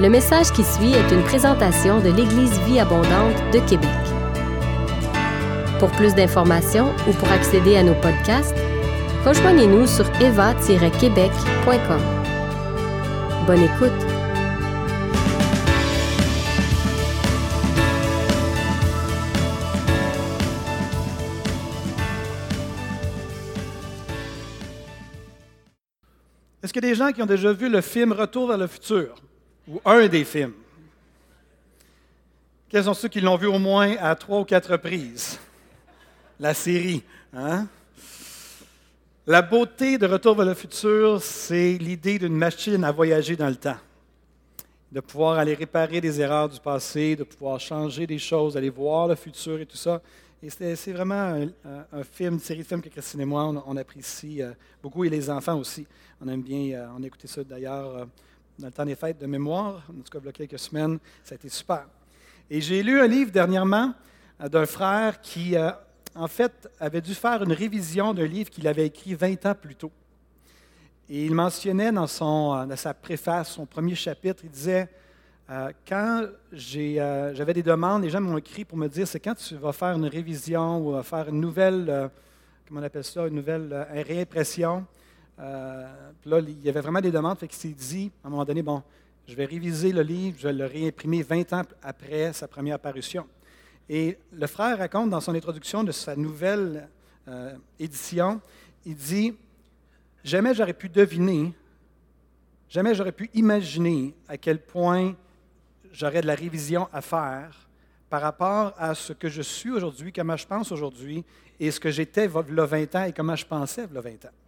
Le message qui suit est une présentation de l'Église Vie Abondante de Québec. Pour plus d'informations ou pour accéder à nos podcasts, rejoignez-nous sur eva-québec.com. Bonne écoute! Est-ce qu'il y a des gens qui ont déjà vu le film Retour vers le futur? Ou un des films? Quels sont ceux qui l'ont vu au moins à trois ou quatre reprises? La série. Hein? La beauté de Retour vers le futur, c'est l'idée d'une machine à voyager dans le temps. De pouvoir aller réparer des erreurs du passé, de pouvoir changer des choses, d'aller voir le futur et tout ça. Et c'est vraiment un, film, une série de films que Christine et moi, on, apprécie euh, beaucoup, et les enfants aussi. On aime bien, euh, on a écouté ça d'ailleurs euh, dans le temps des fêtes de mémoire, en tout cas, il y a quelques semaines, ça a été super. Et j'ai lu un livre dernièrement d'un frère qui, en fait, avait dû faire une révision d'un livre qu'il avait écrit 20 ans plus tôt. Et il mentionnait dans, son, dans sa préface, son premier chapitre, il disait euh, quand euh, j'avais des demandes, les gens m'ont écrit pour me dire c'est quand tu vas faire une révision ou faire une nouvelle, euh, comment on appelle ça, une nouvelle réimpression. Puis là, il y avait vraiment des demandes, fait qu'il s'est dit à un moment donné, bon, je vais réviser le livre, je vais le réimprimer 20 ans après sa première parution. Et le frère raconte dans son introduction de sa nouvelle édition, il dit Jamais j'aurais pu deviner, jamais j'aurais pu imaginer à quel point j'aurais de la révision à faire par rapport à ce que je suis aujourd'hui, comment je pense aujourd'hui, et ce que j'étais il y a 20 ans et comment je pensais il y a 20 ans.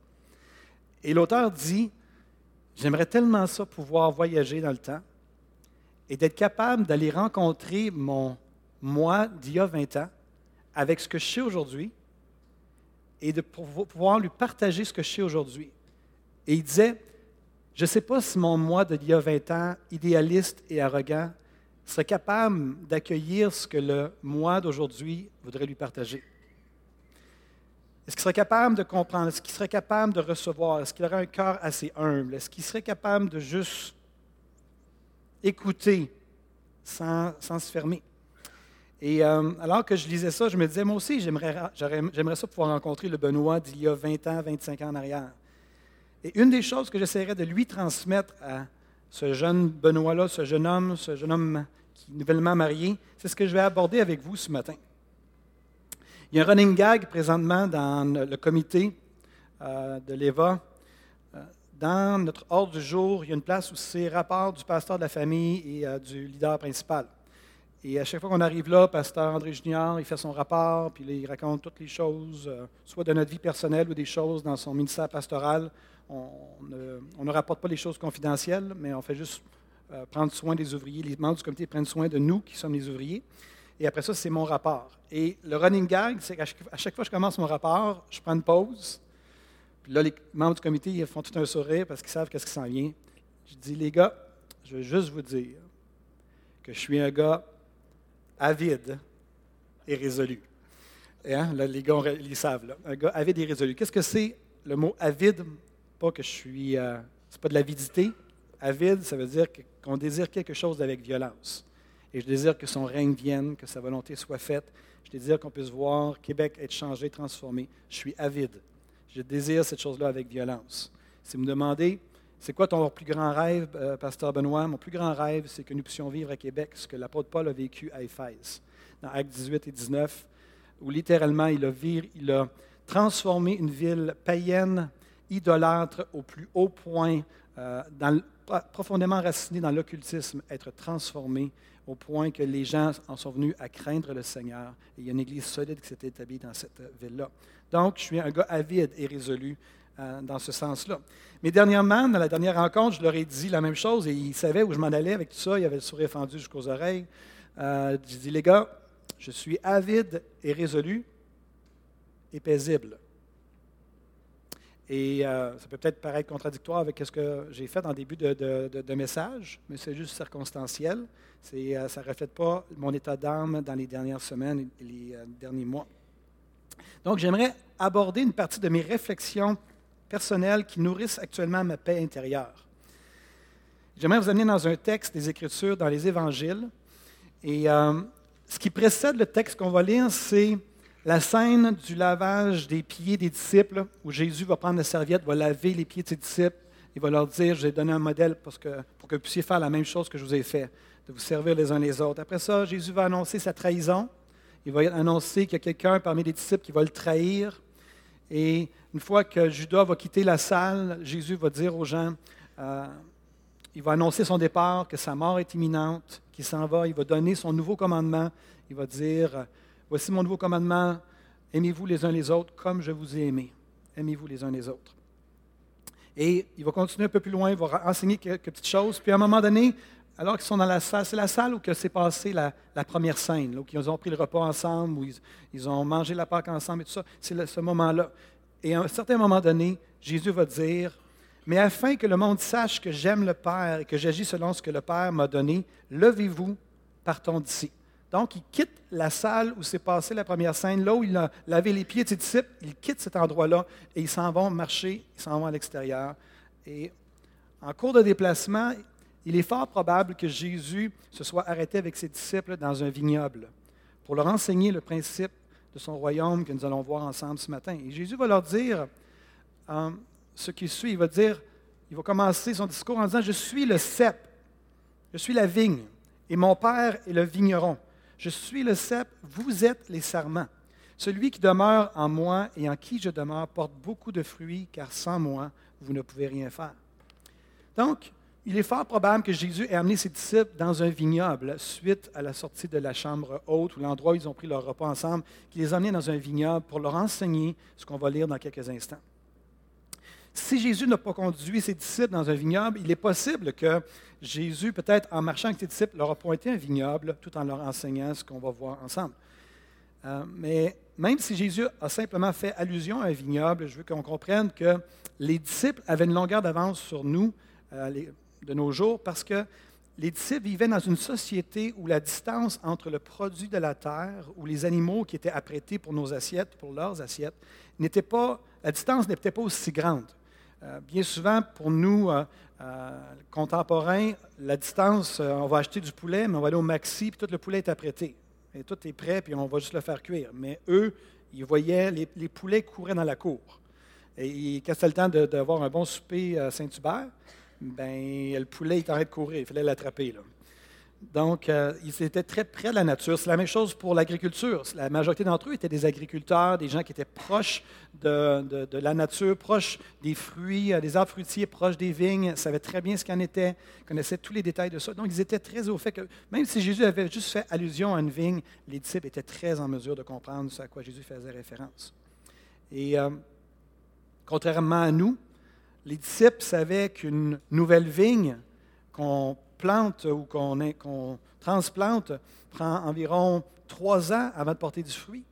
Et l'auteur dit, j'aimerais tellement ça pouvoir voyager dans le temps et d'être capable d'aller rencontrer mon moi d'il y a 20 ans avec ce que je sais aujourd'hui et de pouvoir lui partager ce que je sais aujourd'hui. Et il disait, je ne sais pas si mon moi d'il y a 20 ans, idéaliste et arrogant, serait capable d'accueillir ce que le moi d'aujourd'hui voudrait lui partager. Est-ce qu'il serait capable de comprendre? Est-ce qu'il serait capable de recevoir? Est-ce qu'il aurait un cœur assez humble? Est-ce qu'il serait capable de juste écouter sans, se fermer? Et euh, alors que je lisais ça, je me disais, moi aussi, j'aimerais, j'aimerais ça pouvoir rencontrer le Benoît d'il y a 20 ans, 25 ans en arrière. Et une des choses que j'essaierais de lui transmettre à ce jeune Benoît-là, ce jeune homme, ce jeune homme qui est nouvellement marié, c'est ce que je vais aborder avec vous ce matin. Il y a un running gag présentement dans le comité euh, de l'EVA. Euh, dans notre ordre du jour, il y a une place où c'est rapport du pasteur de la famille et euh, du leader principal. Et à chaque fois qu'on arrive là, pasteur André Junior, il fait son rapport, puis il raconte toutes les choses, soit de notre vie personnelle ou des choses dans son ministère pastoral on, ne, rapporte pas les choses confidentielles, mais on fait juste prendre soin des ouvriers. Les membres du comité prennent soin de nous qui sommes les ouvriers. Et après ça, c'est mon rapport. Et le running gag, c'est qu'à chaque, fois que je commence mon rapport, je prends une pause. Puis là, les membres du comité ils font tout un sourire parce qu'ils savent qu'est-ce qui s'en vient. Je dis, les gars, je veux juste vous dire que je suis un gars avide et résolu. Hein, les gars, ils savent. Là. Un gars avide et résolu. Qu'est-ce que c'est le mot avide? Pas que je suis. Euh, c'est pas de l'avidité. Avide, ça veut dire qu'on désire quelque chose avec violence. Et je désire que son règne vienne, que sa volonté soit faite. Je désire qu'on puisse voir Québec être changé, transformé. Je suis avide. Je désire cette chose-là avec violence. Si vous me demandez, c'est quoi ton plus grand rêve, euh, Pasteur Benoît? Mon plus grand rêve, c'est que nous puissions vivre à Québec ce que l'apôtre Paul a vécu à Éphèse, dans Actes 18 et 19, où littéralement il a, il a transformé une ville païenne idolâtre au plus haut point, euh, profondément raciné dans l'occultisme, être transformé au point que les gens en sont venus à craindre le Seigneur. Et il y a une église solide qui s'est établie dans cette ville-là. Donc, je suis un gars avide et résolu euh, dans ce sens-là. Mais dernièrement, dans la dernière rencontre, je leur ai dit la même chose et ils savaient où je m'en allais avec tout ça. Il y avait le sourire fendu jusqu'aux oreilles. Euh, j'ai dit, les gars, je suis avide et résolu et paisible. Et euh, ça peut peut-être paraître contradictoire avec ce que j'ai fait en début de, message, mais c'est juste circonstanciel. Euh, ça ne reflète pas mon état d'âme dans les dernières semaines et les euh, derniers mois. Donc, j'aimerais aborder une partie de mes réflexions personnelles qui nourrissent actuellement ma paix intérieure. J'aimerais vous amener dans un texte des Écritures, dans les Évangiles. Et euh, ce qui précède le texte qu'on va lire, c'est la scène du lavage des pieds des disciples, où Jésus va prendre la serviette, va laver les pieds de ses disciples. Il va leur dire, je vais donner un modèle que, pour que vous puissiez faire la même chose que je vous ai fait, de vous servir les uns les autres. Après ça, Jésus va annoncer sa trahison. Il va annoncer qu'il y a quelqu'un parmi les disciples qui va le trahir. Et une fois que Judas va quitter la salle, Jésus va dire aux gens, euh, il va annoncer son départ, que sa mort est imminente, qu'il s'en va, il va donner son nouveau commandement. Il va dire, Voici mon nouveau commandement, aimez-vous les uns les autres comme je vous ai aimé. Aimez-vous les uns les autres. Et il va continuer un peu plus loin, il va enseigner quelques petites choses. Puis à un moment donné, alors qu'ils sont dans la salle, c'est la salle où s'est passée la, première scène, où ils ont pris le repas ensemble, où ils, ont mangé la Pâque ensemble et tout ça. C'est ce moment-là. Et à un certain moment donné, Jésus va dire, mais afin que le monde sache que j'aime le Père et que j'agis selon ce que le Père m'a donné, levez-vous, partons d'ici. Donc, il quitte la salle où s'est passée la première scène, là où il a lavé les pieds de ses disciples, il quitte cet endroit-là et ils s'en vont marcher, ils s'en vont à l'extérieur. Et en cours de déplacement, il est fort probable que Jésus se soit arrêté avec ses disciples dans un vignoble pour leur enseigner le principe de son royaume que nous allons voir ensemble ce matin. Et Jésus va leur dire euh, ce qui suit. Il va dire, il va commencer son discours en disant, je suis le cep, je suis la vigne, et mon Père est le vigneron. Je suis le cep, vous êtes les serments. Celui qui demeure en moi et en qui je demeure porte beaucoup de fruits, car sans moi, vous ne pouvez rien faire. Donc, il est fort probable que Jésus ait amené ses disciples dans un vignoble suite à la sortie de la chambre haute, ou l'endroit où ils ont pris leur repas ensemble, qu'il les a amenés dans un vignoble pour leur enseigner ce qu'on va lire dans quelques instants. Si Jésus n'a pas conduit ses disciples dans un vignoble, il est possible que Jésus, peut-être en marchant avec ses disciples, leur a pointé un vignoble tout en leur enseignant ce qu'on va voir ensemble. Euh, mais même si Jésus a simplement fait allusion à un vignoble, je veux qu'on comprenne que les disciples avaient une longueur d'avance sur nous euh, de nos jours parce que les disciples vivaient dans une société où la distance entre le produit de la terre ou les animaux qui étaient apprêtés pour nos assiettes, pour leurs assiettes, n'était pas, la distance n'était pas aussi grande. Euh, bien souvent, pour nous, euh, contemporains, la distance, on va acheter du poulet, mais on va aller au maxi, puis tout le poulet est apprêté. Et tout est prêt, puis on va juste le faire cuire. Mais eux, ils voyaient, les, poulets couraient dans la cour. Et quand c'était le temps d'avoir un bon souper à Saint-Hubert, ben, le poulet est en train de courir, il fallait l'attraper. Donc, euh, ils étaient très près de la nature. C'est la même chose pour l'agriculture. La majorité d'entre eux étaient des agriculteurs, des gens qui étaient proches de, la nature, proches des fruits, euh, des arbres fruitiers, proches des vignes, savaient très bien ce qu'en était, connaissaient tous les détails de ça. Donc, ils étaient très au fait que, même si Jésus avait juste fait allusion à une vigne, les disciples étaient très en mesure de comprendre ce à quoi Jésus faisait référence. Et euh, contrairement à nous, les disciples savaient qu'une nouvelle vigne qu'on plante ou qu'on transplante prend environ trois ans avant de porter du fruit.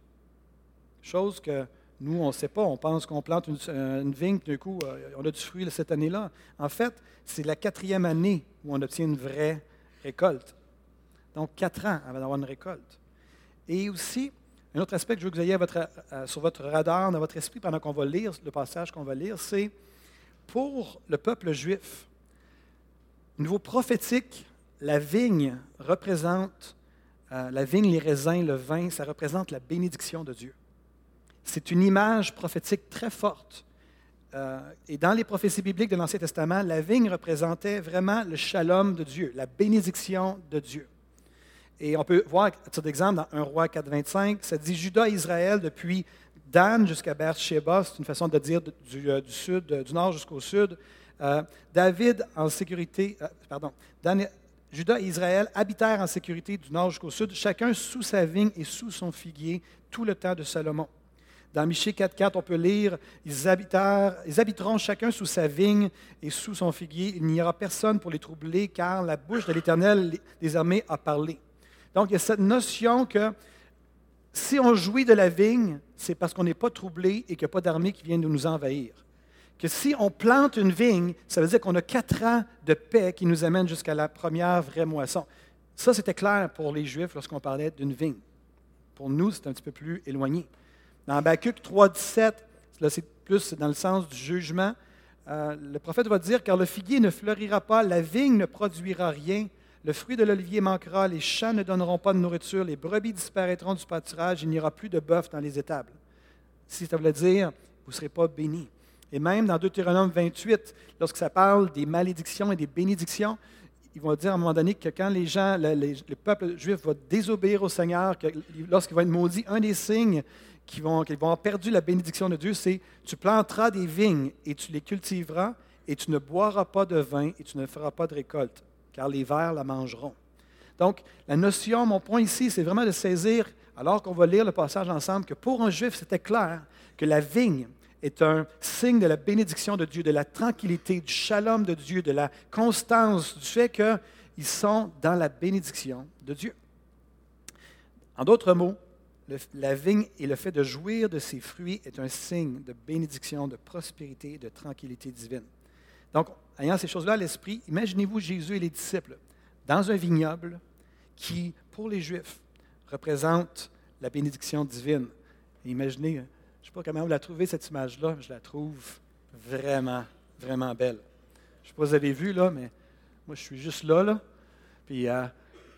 Chose que nous, on ne sait pas. On pense qu'on plante une, une vigne, d'un coup, euh, on a du fruit cette année-là. En fait, c'est la quatrième année où on obtient une vraie récolte. Donc, quatre ans avant d'avoir une récolte. Et aussi, un autre aspect que je veux que vous ayez euh, sur votre radar, dans votre esprit, pendant qu'on va lire le passage qu'on va lire, c'est pour le peuple juif, au niveau prophétique, la vigne représente, euh, la vigne, les raisins, le vin, ça représente la bénédiction de Dieu. C'est une image prophétique très forte. Euh, et dans les prophéties bibliques de l'Ancien Testament, la vigne représentait vraiment le shalom de Dieu, la bénédiction de Dieu. Et on peut voir, à titre d'exemple, dans 1 roi 4, 25, ça dit Judas et Israël depuis Dan jusqu'à Beersheba, c'est une façon de dire euh, du sud, du nord jusqu'au sud, euh, David en sécurité, euh, pardon, Judas et Israël habitèrent en sécurité du nord jusqu'au sud, chacun sous sa vigne et sous son figuier, tout le temps de Salomon. Dans Michée 4.4, on peut lire ils, ils habiteront chacun sous sa vigne et sous son figuier. Il n'y aura personne pour les troubler, car la bouche de l'Éternel des armées a parlé. Donc, il y a cette notion que si on jouit de la vigne, c'est parce qu'on n'est pas troublé et qu'il n'y a pas d'armée qui vient de nous envahir que si on plante une vigne, ça veut dire qu'on a quatre ans de paix qui nous amène jusqu'à la première vraie moisson. Ça, c'était clair pour les Juifs lorsqu'on parlait d'une vigne. Pour nous, c'est un petit peu plus éloigné. Dans Habakkuk 3.17, là, c'est plus dans le sens du jugement. euh, le prophète va dire, car le figuier ne fleurira pas, la vigne ne produira rien, le fruit de l'olivier manquera, les champs ne donneront pas de nourriture, les brebis disparaîtront du pâturage, il n'y aura plus de bœuf dans les étables. Si ça veut dire, vous ne serez pas bénis. Et même dans Deutéronome 28, lorsque ça parle des malédictions et des bénédictions, ils vont dire à un moment donné que quand les gens, le, peuple juif va désobéir au Seigneur, lorsqu'il va être maudit, un des signes qui vont, vont avoir perdu la bénédiction de Dieu, c'est tu planteras des vignes et tu les cultiveras et tu ne boiras pas de vin et tu ne feras pas de récolte, car les vers la mangeront. Donc, la notion, mon point ici, c'est vraiment de saisir, alors qu'on va lire le passage ensemble, que pour un juif, c'était clair que la vigne est un signe de la bénédiction de Dieu, de la tranquillité, du shalom de Dieu, de la constance, du fait qu'ils sont dans la bénédiction de Dieu. En d'autres mots, la vigne et le fait de jouir de ses fruits est un signe de bénédiction, de prospérité, de tranquillité divine. Donc, ayant ces choses-là à l'esprit, imaginez-vous Jésus et les disciples dans un vignoble qui, pour les Juifs, représente la bénédiction divine. imaginez, hein, je ne sais pas comment vous la trouvez, cette image-là, je la trouve vraiment, vraiment belle. Je ne sais pas si vous avez vu, là, mais moi, je suis juste là, là. Puis, euh,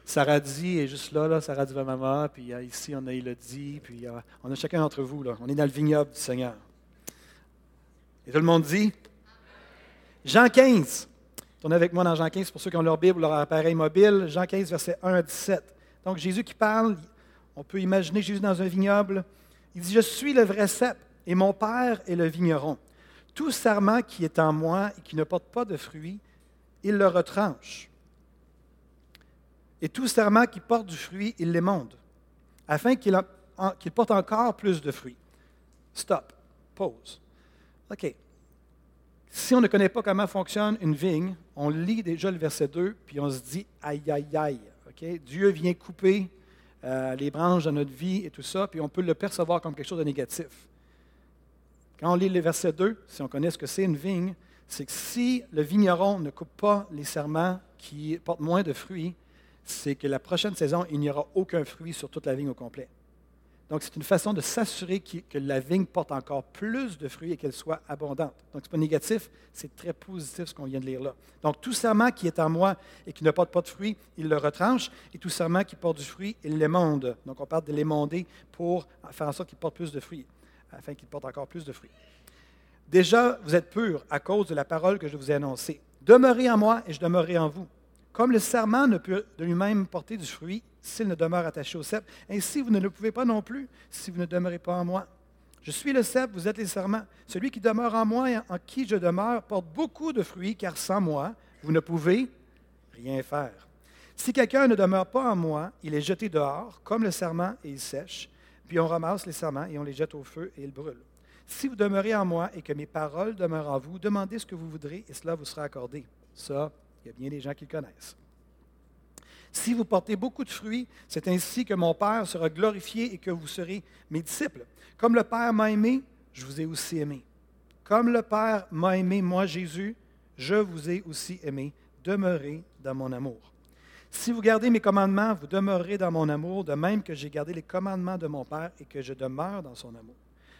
Saradi est juste là, là Sarah Maman, puis euh, ici on a Elodie, puis euh, on a chacun d'entre vous. Là. On est dans le vignoble du Seigneur. Et tout le monde dit Jean 15. Tournez avec moi dans Jean 15 pour ceux qui ont leur Bible ou leur appareil mobile. Jean 15, verset 1 à 17. Donc Jésus qui parle, on peut imaginer Jésus dans un vignoble. Il dit Je suis le vrai cep et mon Père est le vigneron. Tout serment qui est en moi et qui ne porte pas de fruits, il le retranche et tout serment qui porte du fruit, il l'émonde, afin qu'il porte encore plus de fruits. Stop. Pause. OK. Si on ne connaît pas comment fonctionne une vigne, on lit déjà le verset 2, puis on se dit aïe, aïe, aïe. OK? Dieu vient couper euh, les branches de notre vie et tout ça, puis on peut le percevoir comme quelque chose de négatif. Quand on lit le verset 2, si on connaît ce que c'est une vigne, c'est que si le vigneron ne coupe pas les serments qui portent moins de fruits, c'est que la prochaine saison, il n'y aura aucun fruit sur toute la vigne au complet. Donc, c'est une façon de s'assurer que la vigne porte encore plus de fruits et qu'elle soit abondante. Donc, ce n'est pas négatif, c'est très positif ce qu'on vient de lire là. Donc, tout serment qui est en moi et qui ne porte pas de fruits, il le retranche, et tout serment qui porte du fruit, il l'émonde. Donc, on parle de l'émonder pour faire en sorte qu'il porte plus de fruits, afin qu'il porte encore plus de fruits. Déjà, vous êtes purs à cause de la parole que je vous ai annoncée. Demeurez en moi et je demeurerai en vous. Comme le serment ne peut de lui-même porter du fruit s'il ne demeure attaché au cep, ainsi vous ne le pouvez pas non plus si vous ne demeurez pas en moi. Je suis le cep, vous êtes les serments. Celui qui demeure en moi et en qui je demeure porte beaucoup de fruits, car sans moi, vous ne pouvez rien faire. Si quelqu'un ne demeure pas en moi, il est jeté dehors, comme le serment, et il sèche. Puis on ramasse les serments et on les jette au feu et ils brûlent. Si vous demeurez en moi et que mes paroles demeurent en vous, demandez ce que vous voudrez et cela vous sera accordé. Ça, il y a bien des gens qui le connaissent. Si vous portez beaucoup de fruits, c'est ainsi que mon Père sera glorifié et que vous serez mes disciples. Comme le Père m'a aimé, je vous ai aussi aimé. Comme le Père m'a aimé, moi Jésus, je vous ai aussi aimé. Demeurez dans mon amour. Si vous gardez mes commandements, vous demeurerez dans mon amour, de même que j'ai gardé les commandements de mon Père et que je demeure dans son amour.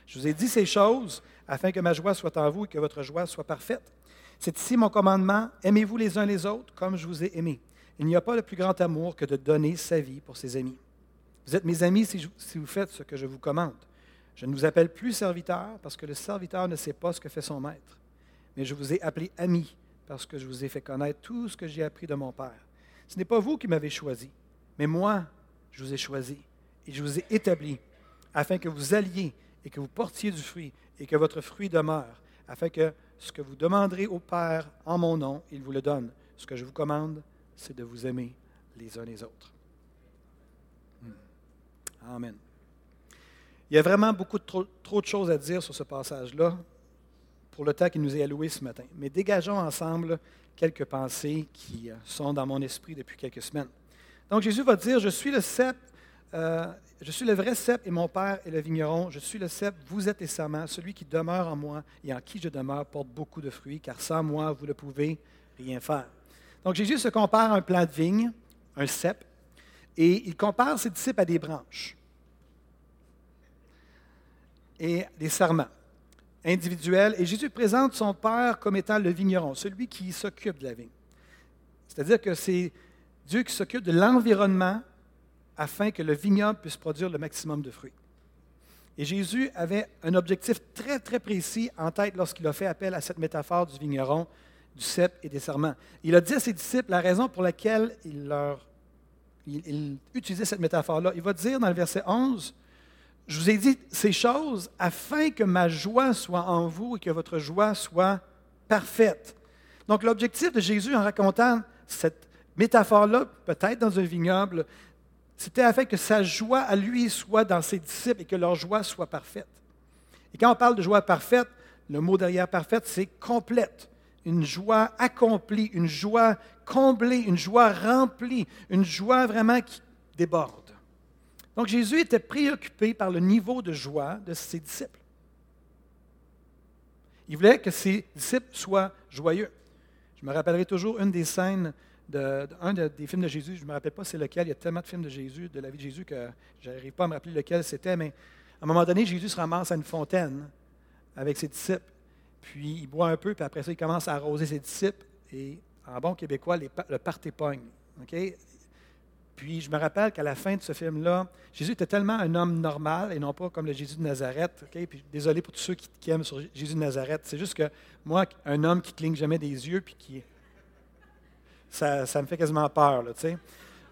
Je vous ai dit ces choses afin que ma joie soit en vous et que votre joie soit parfaite. C'est ici mon commandement, aimez-vous les uns les autres comme je vous ai aimé. Il n'y a pas de plus grand amour que de donner sa vie pour ses amis. Vous êtes mes amis si, vous faites ce que je vous commande. Je ne vous appelle plus serviteur parce que le serviteur ne sait pas ce que fait son maître. Mais je vous ai appelé ami parce que je vous ai fait connaître tout ce que j'ai appris de mon Père. Ce n'est pas vous qui m'avez choisi, mais moi, je vous ai choisi et je vous ai établi afin que vous alliez et que vous portiez du fruit et que votre fruit demeure, afin que ce que vous demanderez au Père en mon nom, il vous le donne. Ce que je vous commande, c'est de vous aimer les uns les autres. Hmm. Amen. Il y a vraiment beaucoup trop, de choses à dire sur ce passage-là pour le temps qui nous est alloué ce matin. Mais dégageons ensemble quelques pensées qui euh, sont dans mon esprit depuis quelques semaines. Donc Jésus va dire, je suis le cep euh, je suis le vrai cep et mon Père est le vigneron. Je suis le cep, vous êtes les serments. Celui qui demeure en moi et en qui je demeure porte beaucoup de fruits, car sans moi, vous ne pouvez rien faire. Donc Jésus se compare à un plant de vigne, un cep, et il compare ses disciples à des branches et des serments. individuelle. Et Jésus présente son Père comme étant le vigneron, celui qui s'occupe de la vigne. C'est-à-dire que c'est Dieu qui s'occupe de l'environnement afin que le vignoble puisse produire le maximum de fruits. Et Jésus avait un objectif très, très précis en tête lorsqu'il a fait appel à cette métaphore du vigneron, du cep et des serments. Il a dit à ses disciples la raison pour laquelle il, leur, il, utilisait cette métaphore-là. Il va dire dans le verset 11, Je vous ai dit ces choses afin que ma joie soit en vous et que votre joie soit parfaite. Donc l'objectif de Jésus en racontant cette métaphore-là, peut-être dans un vignoble, c'était afin que sa joie à lui soit dans ses disciples et que leur joie soit parfaite. Et quand on parle de joie parfaite, le mot derrière parfaite, c'est complète. Une joie accomplie, une joie comblée, une joie remplie, une joie vraiment qui déborde. Donc Jésus était préoccupé par le niveau de joie de ses disciples. Il voulait que ses disciples soient joyeux. Je me rappellerai toujours une des scènes de, un des films de Jésus, je ne me rappelle pas c'est lequel, il y a tellement de films de Jésus, de la vie de Jésus, que je n'arrive pas à me rappeler lequel c'était, mais à un moment donné, Jésus se ramasse à une fontaine avec ses disciples, puis il boit un peu, puis après ça, il commence à arroser ses disciples, et en bon québécois, le party pogne. Puis je me rappelle qu'à la fin de ce film-là, Jésus était tellement un homme normal et non pas comme le Jésus de Nazareth. Désolé pour tous ceux qui, qui aiment sur Jésus de Nazareth. C'est juste que moi, un homme qui cligne jamais des yeux puis qui ça, me fait quasiment peur, tu sais.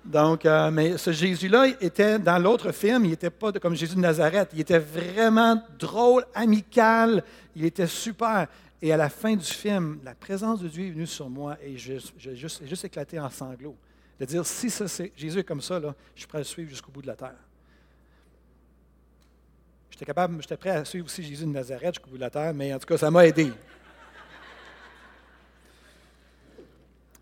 Donc, euh, mais ce Jésus-là était dans l'autre film, il n'était pas comme Jésus de Nazareth. Il était vraiment drôle, amical, il était super. Et à la fin du film, la présence de Dieu est venue sur moi et j'ai juste, éclaté en sanglots. De dire, si ça, Jésus est comme ça, là, je suis prêt à le suivre jusqu'au bout de la terre. J'étais capable, j'étais prêt à suivre aussi Jésus de Nazareth jusqu'au bout de la terre, mais en tout cas, ça m'a aidé.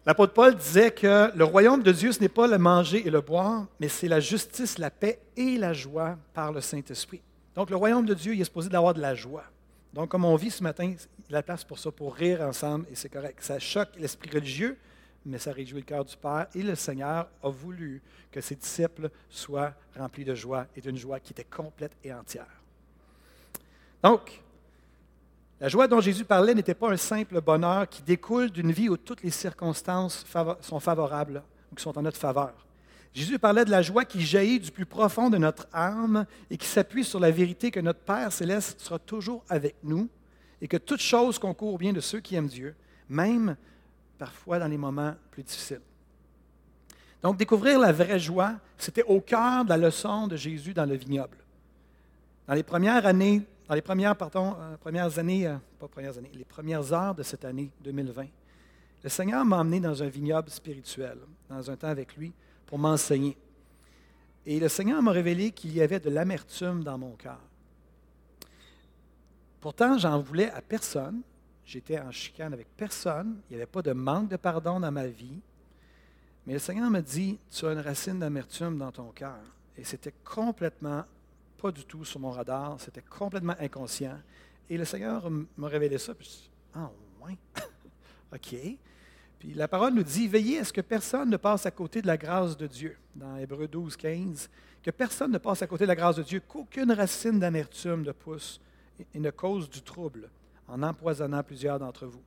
L'apôtre Paul disait que le royaume de Dieu, ce n'est pas le manger et le boire, mais c'est la justice, la paix et la joie par le Saint-Esprit. Donc, le royaume de Dieu, il est supposé d'avoir de la joie. Donc, comme on vit ce matin, il y a la place pour ça, pour rire ensemble, et c'est correct. Ça choque l'esprit religieux, mais ça réjouit le cœur du Père. Et le Seigneur a voulu que ses disciples soient remplis de joie et d'une joie qui était complète et entière. Donc, la joie dont Jésus parlait n'était pas un simple bonheur qui découle d'une vie où toutes les circonstances sont favorables ou qui sont en notre faveur. Jésus parlait de la joie qui jaillit du plus profond de notre âme et qui s'appuie sur la vérité que notre Père céleste sera toujours avec nous et que toute chose concourt bien de ceux qui aiment Dieu, même parfois dans les moments plus difficiles. Donc, découvrir la vraie joie, c'était au cœur de la leçon de Jésus dans le vignoble. Dans les premières années dans les premières, euh, années, euh, pas premières années, les premières heures de cette année 2020, le Seigneur m'a emmené dans un vignoble spirituel, dans un temps avec lui, pour m'enseigner. Et le Seigneur m'a révélé qu'il y avait de l'amertume dans mon cœur. Pourtant, j'en voulais à personne. J'étais en chicane avec personne. Il n'y avait pas de manque de pardon dans ma vie. Mais le Seigneur m'a dit, tu as une racine d'amertume dans ton cœur. Et c'était complètement pas du tout sur mon radar, c'était complètement inconscient. Et le Seigneur m'a révélé ça, puis je ah, ouais, OK. Puis la parole nous dit, veillez à ce que personne ne passe à côté de la grâce de Dieu, dans Hébreu 12, 15, que personne ne passe à côté de la grâce de Dieu, qu'aucune racine d'amertume ne pousse et ne cause du trouble en empoisonnant plusieurs d'entre vous.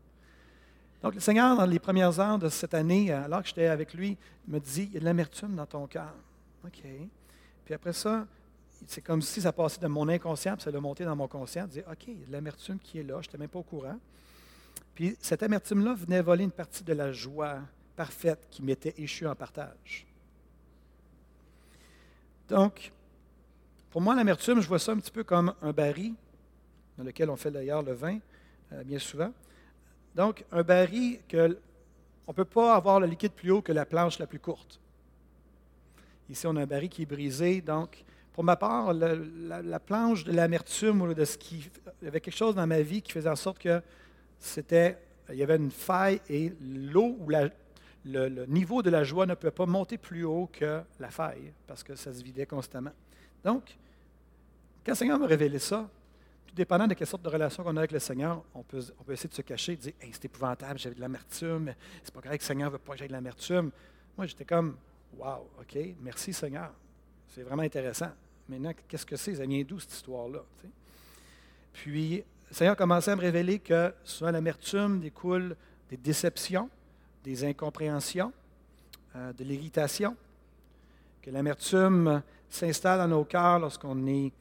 Donc le Seigneur, dans les premières heures de cette année, alors que j'étais avec lui, me dit, il y a de l'amertume dans ton cœur. OK. Puis après ça, c'est comme si ça passait de mon inconscient, puis ça l'a monté dans mon conscient, dire OK, l'amertume qui est là, je n'étais même pas au courant. Puis cette amertume-là venait voler une partie de la joie parfaite qui m'était échue en partage. Donc, pour moi, l'amertume, je vois ça un petit peu comme un baril, dans lequel on fait d'ailleurs le vin, euh, bien souvent. Donc, un baril que on ne peut pas avoir le liquide plus haut que la planche la plus courte. Ici, on a un baril qui est brisé, donc pour ma part, la, planche de l'amertume ou de ce qui. Il y avait quelque chose dans ma vie qui faisait en sorte que c'était. Il y avait une faille et l'eau ou le, niveau de la joie ne pouvait pas monter plus haut que la faille parce que ça se vidait constamment. Donc, quand le Seigneur m'a révélé ça, tout dépendant de quelle sorte de relation qu'on a avec le Seigneur, on peut, essayer de se cacher et dire c'est épouvantable, j'avais de l'amertume, c'est pas correct que le Seigneur ne veut pas que j'aie de l'amertume. Moi, j'étais comme Wow, OK, merci Seigneur. C'est vraiment intéressant. Maintenant, qu'est-ce que c'est? Ça vient d'où cette histoire-là? Puis, le Seigneur a commencé à me révéler que souvent l'amertume découle des déceptions, des incompréhensions, euh, de l'irritation, que l'amertume s'installe dans nos cœurs lorsqu'on est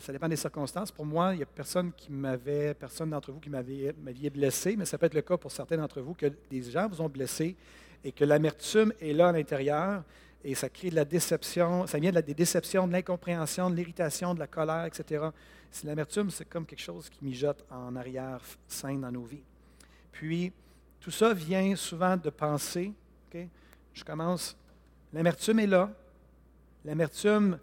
ça dépend des circonstances. Pour moi, il n'y a personne qui m'avait, personne d'entre vous qui m'avait, blessé, mais ça peut être le cas pour certains d'entre vous que des gens vous ont blessé et que l'amertume est là à l'intérieur et ça crée de la déception, ça vient de la, des déceptions, de l'incompréhension, de l'irritation, de la colère, etc. L'amertume, c'est comme quelque chose qui mijote en arrière sain dans nos vies. Puis, tout ça vient souvent de penser. Je commence. L'amertume est là. L'amertume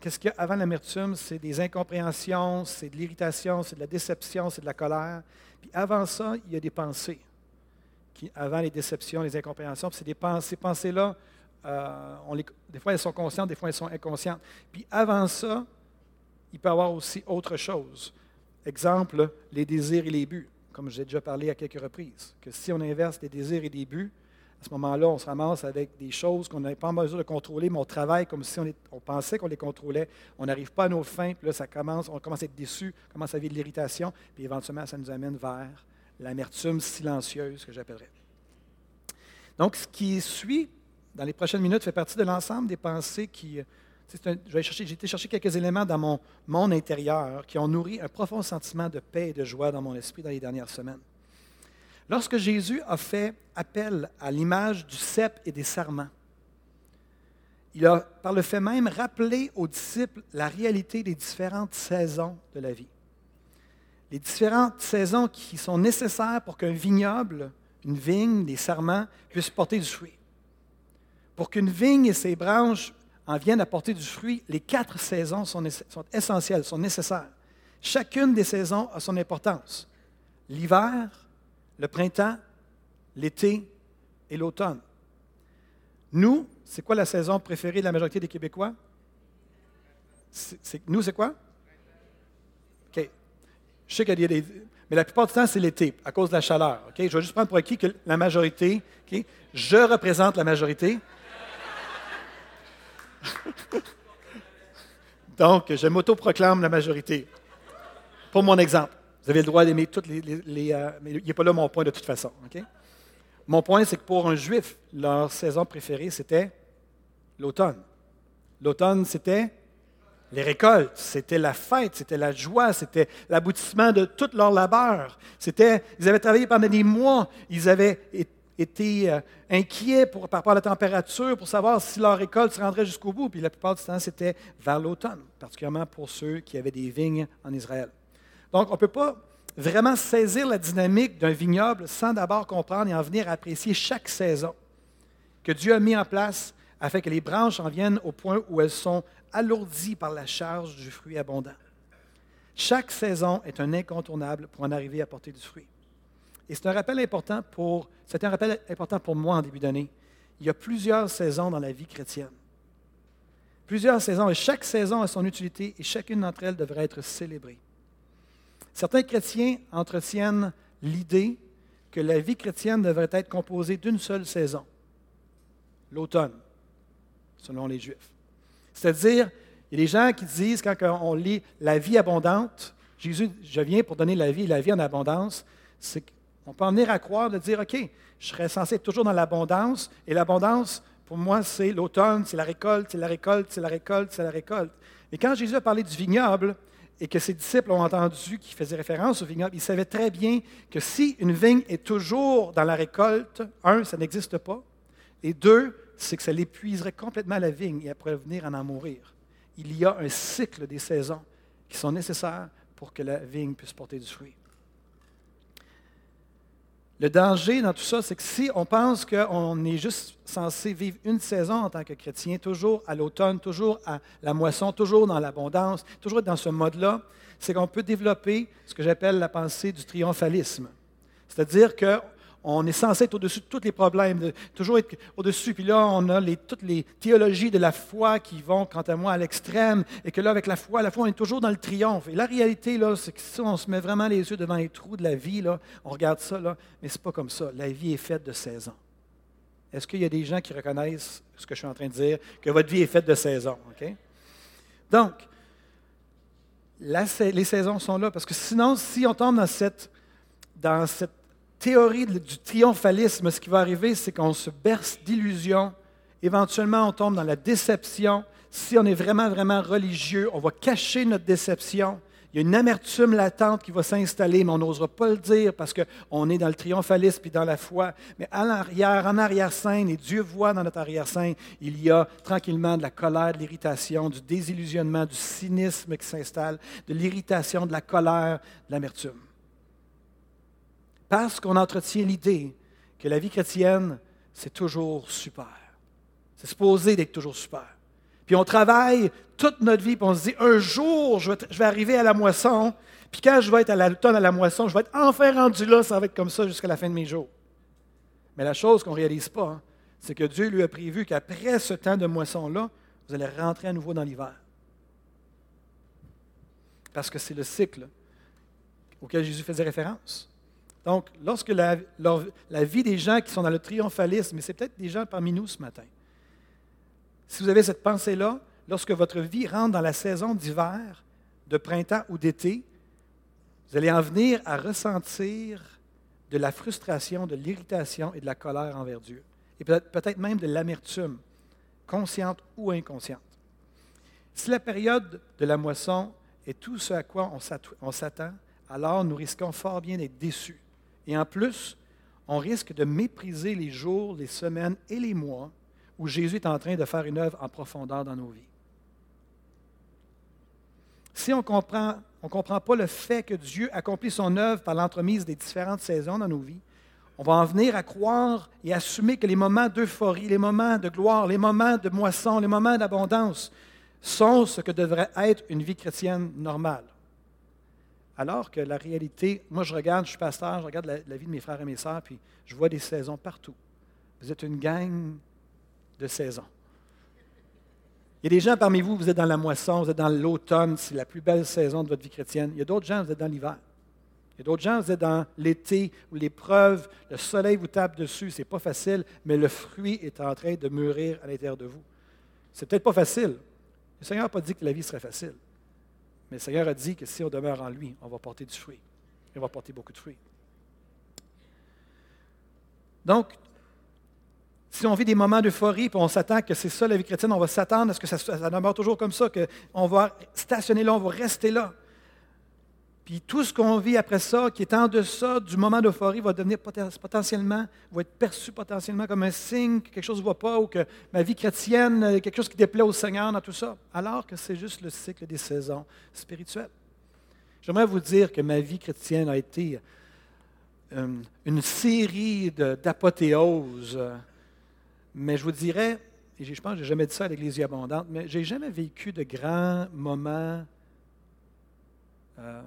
Qu'est-ce qu'il y a avant l'amertume? C'est des incompréhensions, c'est de l'irritation, c'est de la déception, c'est de la colère. Puis avant ça, il y a des pensées. Avant les déceptions, les incompréhensions, c'est des pensées. Ces pensées-là, euh, des fois elles sont conscientes, des fois elles sont inconscientes. Puis avant ça, il peut y avoir aussi autre chose. Exemple, les désirs et les buts, comme j'ai déjà parlé à quelques reprises. Que si on inverse des désirs et des buts, à ce moment-là, on se ramasse avec des choses qu'on n'est pas en mesure de contrôler, mais on travaille comme si on, pensait qu'on les contrôlait. On n'arrive pas à nos fins, puis là, ça commence, on commence à être déçu, on commence à vivre de l'irritation, puis éventuellement, ça nous amène vers l'amertume silencieuse que j'appellerais. Donc, ce qui suit dans les prochaines minutes fait partie de l'ensemble des pensées qui. J'ai été chercher quelques éléments dans mon monde intérieur qui ont nourri un profond sentiment de paix et de joie dans mon esprit dans les dernières semaines. Lorsque Jésus a fait appel à l'image du cep et des serments, il a, par le fait même, rappelé aux disciples la réalité des différentes saisons de la vie. Les différentes saisons qui sont nécessaires pour qu'un vignoble, une vigne, des serments puissent porter du fruit. Pour qu'une vigne et ses branches en viennent à porter du fruit, les quatre saisons sont, sont essentielles, sont nécessaires. Chacune des saisons a son importance. L'hiver, le printemps, l'été et l'automne. Nous, c'est quoi la saison préférée de la majorité des Québécois? nous, c'est quoi? OK. Je sais qu'il y a des. Mais la plupart du temps, c'est l'été, à cause de la chaleur. OK? Je vais juste prendre pour acquis que la majorité, OK? je représente la majorité. Donc, je m'autoproclame la majorité. Pour mon exemple. Vous avez le droit d'aimer toutes les. Euh, mais il n'est pas là mon point de toute façon. Mon point, c'est que pour un juif, leur saison préférée, c'était l'automne. L'automne, c'était les récoltes, c'était la fête, c'était la joie, c'était l'aboutissement de tout leur labeur. C'était, ils avaient travaillé pendant des mois, ils avaient été euh, inquiets par rapport à la température pour savoir si leur récolte se rendrait jusqu'au bout. Puis la plupart du temps, c'était vers l'automne, particulièrement pour ceux qui avaient des vignes en Israël. Donc, on ne peut pas vraiment saisir la dynamique d'un vignoble sans d'abord comprendre et en venir à apprécier chaque saison que Dieu a mis en place afin que les branches en viennent au point où elles sont alourdies par la charge du fruit abondant. Chaque saison est un incontournable pour en arriver à porter du fruit. Et c'est un rappel important pour, c'est un rappel important pour moi en début d'année. Il y a plusieurs saisons dans la vie chrétienne. Plusieurs saisons, et chaque saison a son utilité et chacune d'entre elles devrait être célébrée. Certains chrétiens entretiennent l'idée que la vie chrétienne devrait être composée d'une seule saison, l'automne, selon les Juifs. C'est-à-dire, il y a des gens qui disent, quand on lit la vie abondante, Jésus, je viens pour donner la vie, la vie en abondance, c'est qu'on peut en venir à croire de dire, OK, je serais censé être toujours dans l'abondance, et l'abondance, pour moi, c'est l'automne, c'est la récolte, c'est la récolte, c'est la récolte, c'est la récolte. Et quand Jésus a parlé du vignoble, et que ses disciples ont entendu qu'il faisait référence au vignoble, ils savaient très bien que si une vigne est toujours dans la récolte, un, ça n'existe pas, et deux, c'est que ça l'épuiserait complètement la vigne et elle venir en en mourir. Il y a un cycle des saisons qui sont nécessaires pour que la vigne puisse porter du fruit. Le danger dans tout ça, c'est que si on pense qu'on est juste censé vivre une saison en tant que chrétien, toujours à l'automne, toujours à la moisson, toujours dans l'abondance, toujours dans ce mode-là, c'est qu'on peut développer ce que j'appelle la pensée du triomphalisme. C'est-à-dire que on est censé être au-dessus de tous les problèmes, toujours être au-dessus. Puis là, on a toutes les théologies de la foi qui vont, quant à moi, à l'extrême. Et que là, avec la foi, la foi, on est toujours dans le triomphe. Et la réalité, là, c'est que si on se met vraiment les yeux devant les trous de la vie, on regarde ça, là, mais ce n'est pas comme ça. La vie est faite de saisons. Est-ce qu'il y a des gens qui reconnaissent ce que je suis en train de dire, que votre vie est faite de saisons? OK? Donc, les saisons sont là. Parce que sinon, si on tombe dans cette théorie du triomphalisme, ce qui va arriver, c'est qu'on se berce d'illusions. Éventuellement, on tombe dans la déception. Si on est vraiment, vraiment religieux, on va cacher notre déception. Il y a une amertume latente qui va s'installer, mais on n'osera pas le dire parce qu'on est dans le triomphalisme et dans la foi. Mais à l'arrière, en arrière-scène, et Dieu voit dans notre arrière-scène, il y a tranquillement de la colère, de l'irritation, du désillusionnement, du cynisme qui s'installe, de l'irritation, de la colère, de l'amertume. Parce qu'on entretient l'idée que la vie chrétienne, c'est toujours super. C'est supposé d'être toujours super. Puis on travaille toute notre vie, puis on se dit, un jour, je vais, arriver à la moisson, puis quand je vais être à l'automne à la moisson, je vais être enfin rendu là, ça va être comme ça jusqu'à la fin de mes jours. Mais la chose qu'on ne réalise pas, hein, c'est que Dieu lui a prévu qu'après ce temps de moisson-là, vous allez rentrer à nouveau dans l'hiver. Parce que c'est le cycle auquel Jésus faisait référence. Donc, lorsque la, vie des gens qui sont dans le triomphalisme, et c'est peut-être des gens parmi nous ce matin, si vous avez cette pensée-là, lorsque votre vie rentre dans la saison d'hiver, de printemps ou d'été, vous allez en venir à ressentir de la frustration, de l'irritation et de la colère envers Dieu. Et peut-être même de l'amertume, consciente ou inconsciente. Si la période de la moisson est tout ce à quoi on s'attend, alors nous risquons fort bien d'être déçus. Et en plus, on risque de mépriser les jours, les semaines et les mois où Jésus est en train de faire une œuvre en profondeur dans nos vies. Si on ne comprend, on comprend pas le fait que Dieu accomplit son œuvre par l'entremise des différentes saisons dans nos vies, on va en venir à croire et assumer que les moments d'euphorie, les moments de gloire, les moments de moisson, les moments d'abondance sont ce que devrait être une vie chrétienne normale. Alors que la réalité, moi je regarde, je suis pasteur, je regarde la, vie de mes frères et mes sœurs, puis je vois des saisons partout. Vous êtes une gang de saison. Il y a des gens parmi vous, vous êtes dans la moisson, vous êtes dans l'automne, c'est la plus belle saison de votre vie chrétienne. Il y a d'autres gens, vous êtes dans l'hiver. Il y a d'autres gens, vous êtes dans l'été où l'épreuve, le soleil vous tape dessus, c'est pas facile, mais le fruit est en train de mûrir à l'intérieur de vous. C'est peut-être pas facile. Le Seigneur n'a pas dit que la vie serait facile. Mais le Seigneur a dit que si on demeure en lui, on va porter du fruit. on va porter beaucoup de fruits. Donc, si on vit des moments d'euphorie, puis on s'attend que c'est ça la vie chrétienne, on va s'attendre à ce que ça, demeure toujours comme ça, qu'on va stationner là, on va rester là. Puis tout ce qu'on vit après ça, qui est en deçà du moment d'euphorie, va devenir potentiellement, va être perçu potentiellement comme un signe que quelque chose ne va pas ou que ma vie chrétienne, euh, quelque chose qui déplaît au Seigneur dans tout ça, alors que c'est juste le cycle des saisons spirituelles. J'aimerais vous dire que ma vie chrétienne a été euh, une série d'apothéoses mais je vous dirais, et je pense que je n'ai jamais dit ça à l'Église abondante, mais je n'ai jamais vécu de grands moments euh,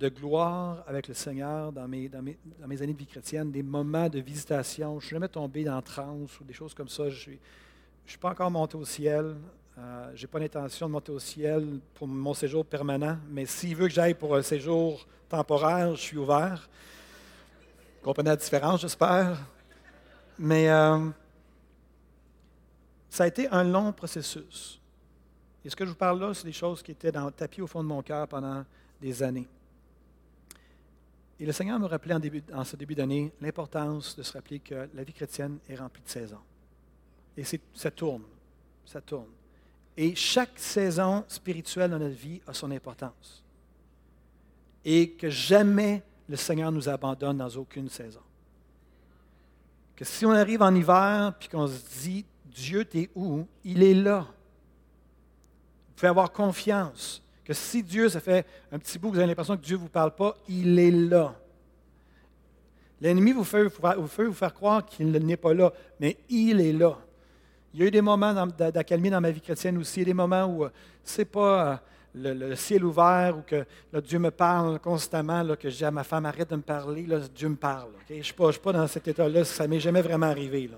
de gloire avec le Seigneur dans mes, dans, mes, années de vie chrétienne, des moments de visitation. Je ne suis jamais tombé dans transe ou des choses comme ça. Je ne suis pas encore monté au ciel. Euh, je n'ai pas l'intention de monter au ciel pour mon séjour permanent, mais s'il veut que j'aille pour un séjour temporaire, je suis ouvert. Vous comprenez la différence, j'espère. Mais euh, ça a été un long processus. Et ce que je vous parle là, c'est des choses qui étaient dans le tapis au fond de mon cœur pendant des années. Et le Seigneur me rappelait en, ce début d'année l'importance de se rappeler que la vie chrétienne est remplie de saisons. Et ça tourne, ça tourne. Et chaque saison spirituelle dans notre vie a son importance. Et que jamais le Seigneur nous abandonne dans aucune saison. Que si on arrive en hiver puis qu'on se dit Dieu, t'es où? Il est là. Vous pouvez avoir confiance que si Dieu, ça fait un petit bout que vous avez l'impression que Dieu ne vous parle pas, il est là. L'ennemi vous fait, vous faire croire qu'il n'est pas là, mais il est là. Il y a eu des moments d'accalmie dans ma vie chrétienne aussi, des moments où euh, ce n'est pas euh, le, ciel ouvert ou que Dieu me parle constamment, que je dis à ma femme arrête de me parler, Dieu me parle. Je ne suis, pas dans cet état-là, ça ne m'est jamais vraiment arrivé.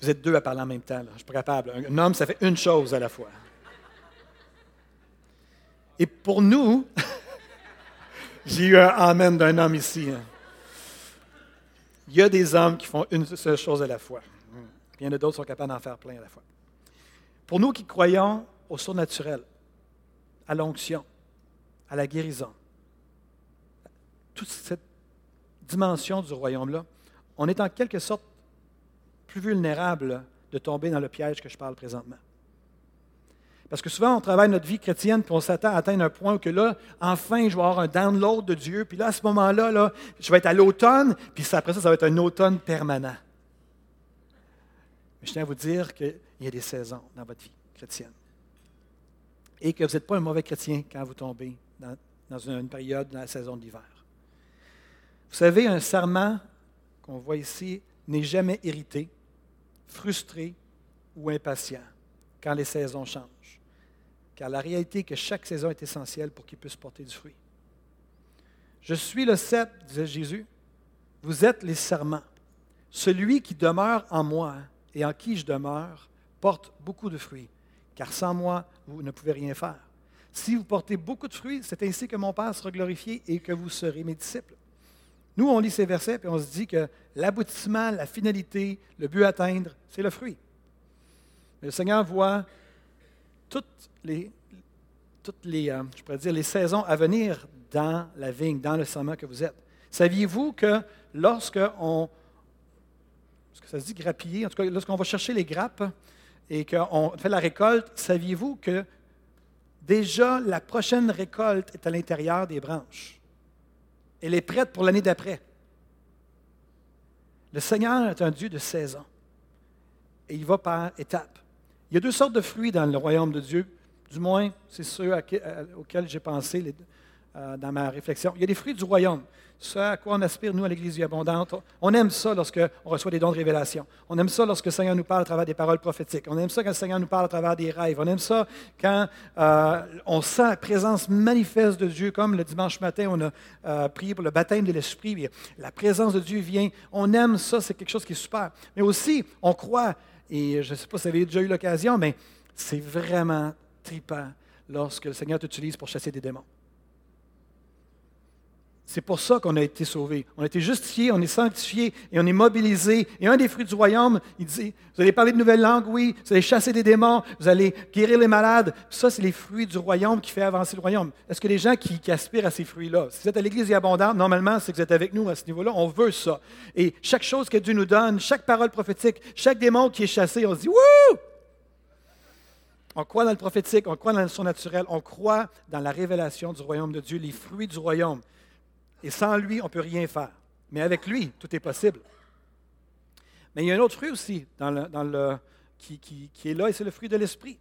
Vous êtes deux à parler en même temps. Je ne suis pas capable. Un homme, ça fait une chose à la fois. Et pour nous, j'ai eu un amen d'un homme ici. Hein. Il y a des hommes qui font une seule chose à la fois. Il y en a d'autres qui sont capables d'en faire plein à la fois. Pour nous qui croyons au surnaturel, à l'onction, à la guérison, toute cette dimension du royaume-là, on est en quelque sorte plus vulnérable de tomber dans le piège que je parle présentement. Parce que souvent, on travaille notre vie chrétienne, puis on s'attend à atteindre un point où que là, enfin, je vais avoir un download de Dieu, puis là, à ce moment-là, là, je vais être à l'automne, puis après ça, ça va être un automne permanent. Mais je tiens à vous dire qu'il y a des saisons dans votre vie chrétienne. Et que vous n'êtes pas un mauvais chrétien quand vous tombez dans, dans une période, dans la saison de l'hiver. Vous savez, un serment qu'on voit ici n'est jamais irrité, frustré ou impatient quand les saisons changent. Car la réalité est que chaque saison est essentielle pour qu'il puisse porter du fruit. Je suis le cep, disait Jésus. Vous êtes les serments. Celui qui demeure en moi et en qui je demeure porte beaucoup de fruits, car sans moi, vous ne pouvez rien faire. Si vous portez beaucoup de fruits, c'est ainsi que mon Père sera glorifié et que vous serez mes disciples. Nous, on lit ces versets et on se dit que l'aboutissement, la finalité, le but à atteindre, c'est le fruit. le Seigneur voit toutes les, toutes les, euh, je pourrais dire, les saisons à venir dans la vigne, dans le serment que vous êtes. Saviez-vous que lorsque on, ce que ça se dit grappiller, en tout cas, lorsqu'on va chercher les grappes et qu'on fait la récolte, saviez-vous que déjà la prochaine récolte est à l'intérieur des branches? Elle est prête pour l'année d'après. Le Seigneur est un Dieu de saison. Et il va par étapes. Il y a deux sortes de fruits dans le royaume de Dieu. Du moins, c'est ceux auxquels j'ai pensé euh, dans ma réflexion. Il y a des fruits du royaume ce à quoi on aspire, nous, à l'Église abondante. On aime ça lorsqu'on reçoit des dons de révélation. On aime ça lorsque le Seigneur nous parle à travers des paroles prophétiques. On aime ça quand le Seigneur nous parle à travers des rêves. On aime ça quand euh, on sent la présence manifeste de Dieu, comme le dimanche matin, on a euh, prié pour le baptême de l'Esprit. La présence de Dieu vient. On aime ça, c'est quelque chose qui est super. Mais aussi, on croit, et je ne sais pas si vous avez déjà eu l'occasion, mais c'est vraiment tripant lorsque le Seigneur t'utilise pour chasser des démons. C'est pour ça qu'on a été sauvés. On a été justifiés, on est sanctifiés et on est mobilisés. Et un des fruits du royaume, il dit, vous allez parler de nouvelles langues, oui, vous allez chasser des démons, vous allez guérir les malades. Ça, c'est les fruits du royaume qui fait avancer le royaume. Est-ce que les gens qui, aspirent à ces fruits-là, si vous êtes à l'Église abondante, normalement, c'est que vous êtes avec nous à ce niveau-là, on veut ça. Et chaque chose que Dieu nous donne, chaque parole prophétique, chaque démon qui est chassé, on se dit, wouh! On croit dans le prophétique, on croit dans le surnaturel, on croit dans la révélation du royaume de Dieu, les fruits du royaume. Et sans lui, on ne peut rien faire. Mais avec lui, tout est possible. Mais il y a un autre fruit aussi qui, est là, et c'est le fruit de l'esprit.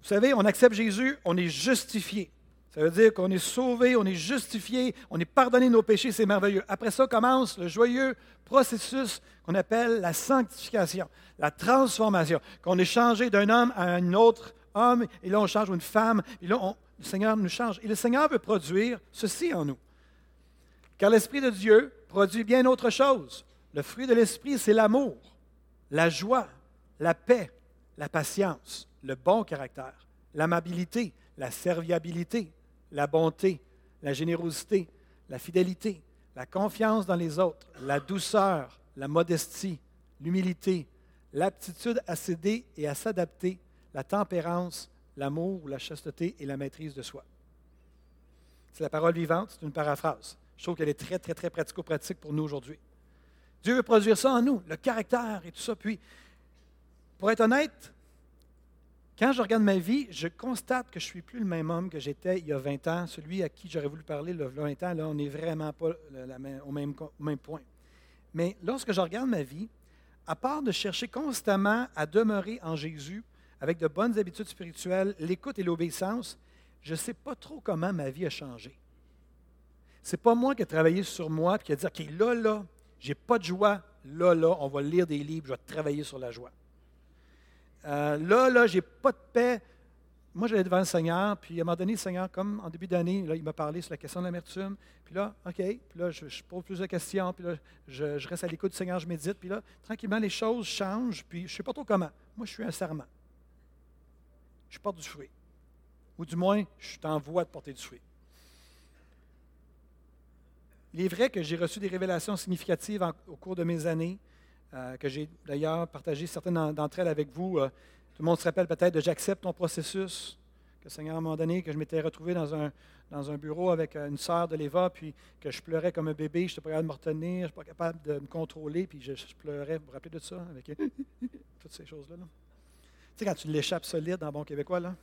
Vous savez, on accepte Jésus, on est justifié. Ça veut dire qu'on est sauvé, on est justifié, on est pardonné nos péchés, c'est merveilleux. Après ça commence le joyeux processus qu'on appelle la sanctification, la transformation, qu'on est changé d'un homme à un autre homme, et là on change une femme, et là le Seigneur nous change. Et le Seigneur veut produire ceci en nous. Car l'Esprit de Dieu produit bien autre chose. Le fruit de l'Esprit, c'est l'amour, la joie, la paix, la patience, le bon caractère, l'amabilité, la serviabilité, la bonté, la générosité, la fidélité, la confiance dans les autres, la douceur, la modestie, l'humilité, l'aptitude à céder et à s'adapter, la tempérance, l'amour, la chasteté et la maîtrise de soi. C'est la parole vivante, c'est une paraphrase. Je trouve qu'elle est très, très, très pratico-pratique pour nous aujourd'hui. Dieu veut produire ça en nous, le caractère et tout ça. Puis, pour être honnête, quand je regarde ma vie, je constate que je ne suis plus le même homme que j'étais il y a 20 ans. Celui à qui j'aurais voulu parler il y a 20 ans, là, on n'est vraiment pas au même, point. Mais lorsque je regarde ma vie, à part de chercher constamment à demeurer en Jésus avec de bonnes habitudes spirituelles, l'écoute et l'obéissance, je ne sais pas trop comment ma vie a changé. Ce n'est pas moi qui ai travaillé sur moi et qui a dit OK, là, là, j'ai pas de joie. Là, là, on va lire des livres, je vais travailler sur la joie. Euh, là, là, j'ai pas de paix. Moi, j'allais devant le Seigneur, puis à un moment donné, le Seigneur, comme en début d'année, il m'a parlé sur la question de l'amertume. Puis là, OK, puis là, je, pose plus de questions, puis là, je, reste à l'écoute du Seigneur, je médite, puis là, tranquillement, les choses changent, puis je ne sais pas trop comment. Moi, je suis un serment. Je porte du fruit. Ou du moins, je suis en voie de porter du fruit. Il est vrai que j'ai reçu des révélations significatives au cours de mes années, que j'ai d'ailleurs partagé certaines d'entre elles avec vous. Euh, tout le monde se rappelle peut-être de J'accepte ton processus, Que Seigneur, à un moment donné, que je m'étais retrouvé dans un, bureau avec une sœur de l'Eva, puis que je pleurais comme un bébé, je n'étais pas capable de me retenir, je n'étais pas capable de me contrôler, puis je, pleurais. Vous vous rappelez de ça? Avec toutes ces choses-là. Tu sais, quand tu l'échappes solide en bon québécois, là?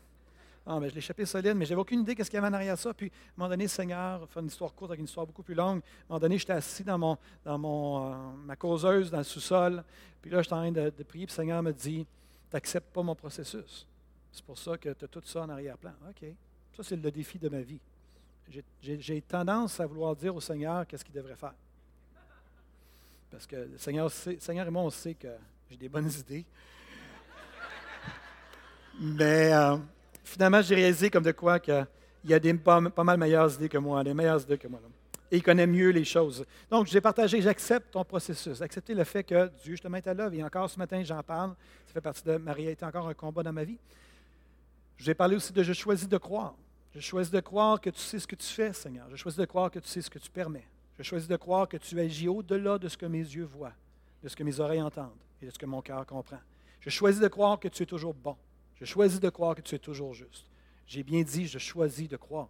Ah, je l'échappais solide, mais j'avais aucune idée de ce qu'il y avait en arrière ça. Puis, à un moment donné, Seigneur, faire une histoire courte avec une histoire beaucoup plus longue. À un moment donné, j'étais assis dans, mon, dans mon, euh, ma causeuse, dans le sous-sol. Puis là, j'étais en train de, prier, puis le Seigneur me dit Tu n'acceptes pas mon processus. C'est pour ça que tu as tout ça en arrière-plan. OK. Ça, c'est le défi de ma vie. J'ai tendance à vouloir dire au Seigneur qu'est-ce qu'il devrait faire. Parce que le Seigneur, Seigneur et moi, on sait que j'ai des bonnes idées. Mais euh, finalement, j'ai réalisé comme de quoi qu'il y a des pas, mal meilleures idées que moi, des meilleures idées que moi. Et il connaît mieux les choses. Donc, j'ai partagé, j'accepte ton processus. Accepter le fait que Dieu, justement, est à l'œuvre. Et encore ce matin, j'en parle. Ça fait partie de ma réalité, encore un combat dans ma vie. Je vais parler aussi de je choisis de croire. Je choisis de croire que tu sais ce que tu fais, Seigneur. Je choisis de croire que tu sais ce que tu permets. Je choisis de croire que tu agis au-delà de ce que mes yeux voient, de ce que mes oreilles entendent et de ce que mon cœur comprend. Je choisis de croire que tu es toujours bon. Je choisis de croire que tu es toujours juste. J'ai bien dit, je choisis de croire.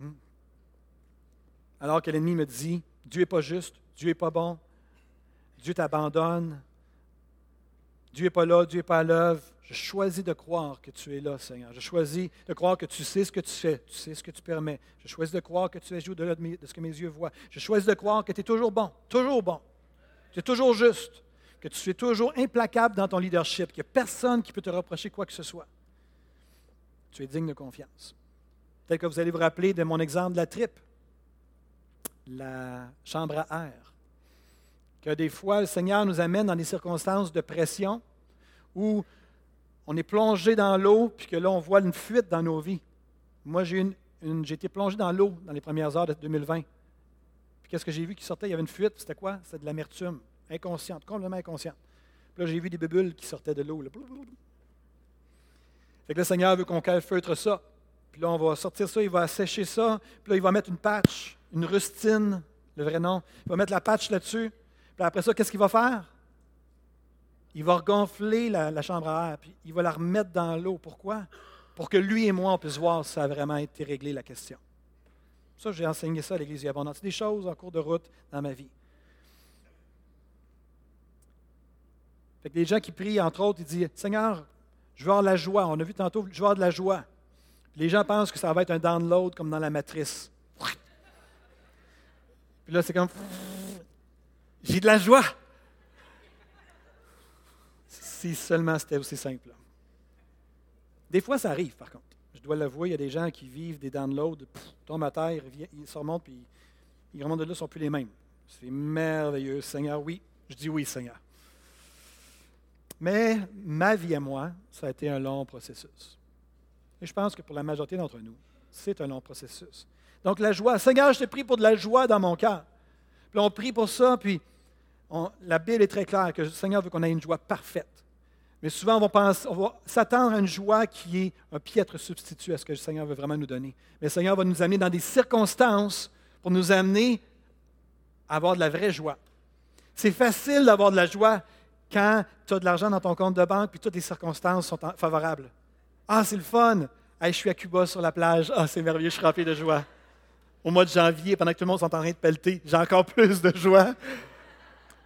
Hmm. Alors que l'ennemi me dit, Dieu n'est pas juste, Dieu n'est pas bon, Dieu t'abandonne, Dieu n'est pas là, Dieu n'est pas à l'œuvre. Je choisis de croire que tu es là, Seigneur. Je choisis de croire que tu sais ce que tu fais, tu sais ce que tu permets. Je choisis de croire que tu es au-delà de, ce que mes yeux voient. Je choisis de croire que tu es toujours bon, toujours bon. Tu es toujours juste, que tu es toujours implacable dans ton leadership, qu'il n'y a personne qui peut te reprocher quoi que ce soit. Tu es digne de confiance. Peut-être que vous allez vous rappeler de mon exemple de la tripe, la chambre à air que des fois le Seigneur nous amène dans des circonstances de pression où on est plongé dans l'eau, puis que là, on voit une fuite dans nos vies. Moi, j'ai, une, été plongé dans l'eau dans les premières heures de 2020. Puis qu'est-ce que j'ai vu qui sortait? Il y avait une fuite. C'était quoi? C'était de l'amertume, inconsciente, complètement inconsciente. Puis là, j'ai vu des bulles qui sortaient de l'eau. Fait que le Seigneur veut qu'on calfeutre ça. Puis là, on va sortir ça, il va assécher ça. Puis là, il va mettre une patch, une rustine, le vrai nom. Il va mettre la patch là-dessus. Puis après ça, qu'est-ce qu'il va faire? Il va regonfler la, chambre à air, puis il va la remettre dans l'eau. Pourquoi? Pour que lui et moi, on puisse voir si ça a vraiment été réglé, la question. Ça, j'ai enseigné ça à l'Église abondante. C'est des choses en cours de route dans ma vie? Fait les gens qui prient, entre autres, ils disent Seigneur, je veux avoir la joie. On a vu tantôt, je veux avoir de la joie. Les gens pensent que ça va être un download comme dans la matrice. Puis là, c'est comme j'ai de la joie. Si seulement c'était aussi simple. Des fois, ça arrive, par contre. Je dois l'avouer, il y a des gens qui vivent des downloads, pff, tombent à terre, ils se remontent, puis ils remontent de là, ils ne sont plus les mêmes. C'est merveilleux. Seigneur, oui. Je dis oui, Seigneur. Mais ma vie à moi, ça a été un long processus. Et je pense que pour la majorité d'entre nous, c'est un long processus. Donc la joie. Seigneur, je t'ai pris pour de la joie dans mon cœur. Puis on prie pour ça, puis la Bible est très claire que le Seigneur veut qu'on ait une joie parfaite. Mais souvent, on va, s'attendre à une joie qui est un piètre substitut à ce que le Seigneur veut vraiment nous donner. Mais le Seigneur va nous amener dans des circonstances pour nous amener à avoir de la vraie joie. C'est facile d'avoir de la joie quand tu as de l'argent dans ton compte de banque et toutes les circonstances sont favorables. Ah, c'est le fun! je suis à Cuba sur la plage. Ah, c'est merveilleux, je suis rempli de joie. Au mois de janvier, pendant que tout le monde est en train de pelleter, j'ai encore plus de joie.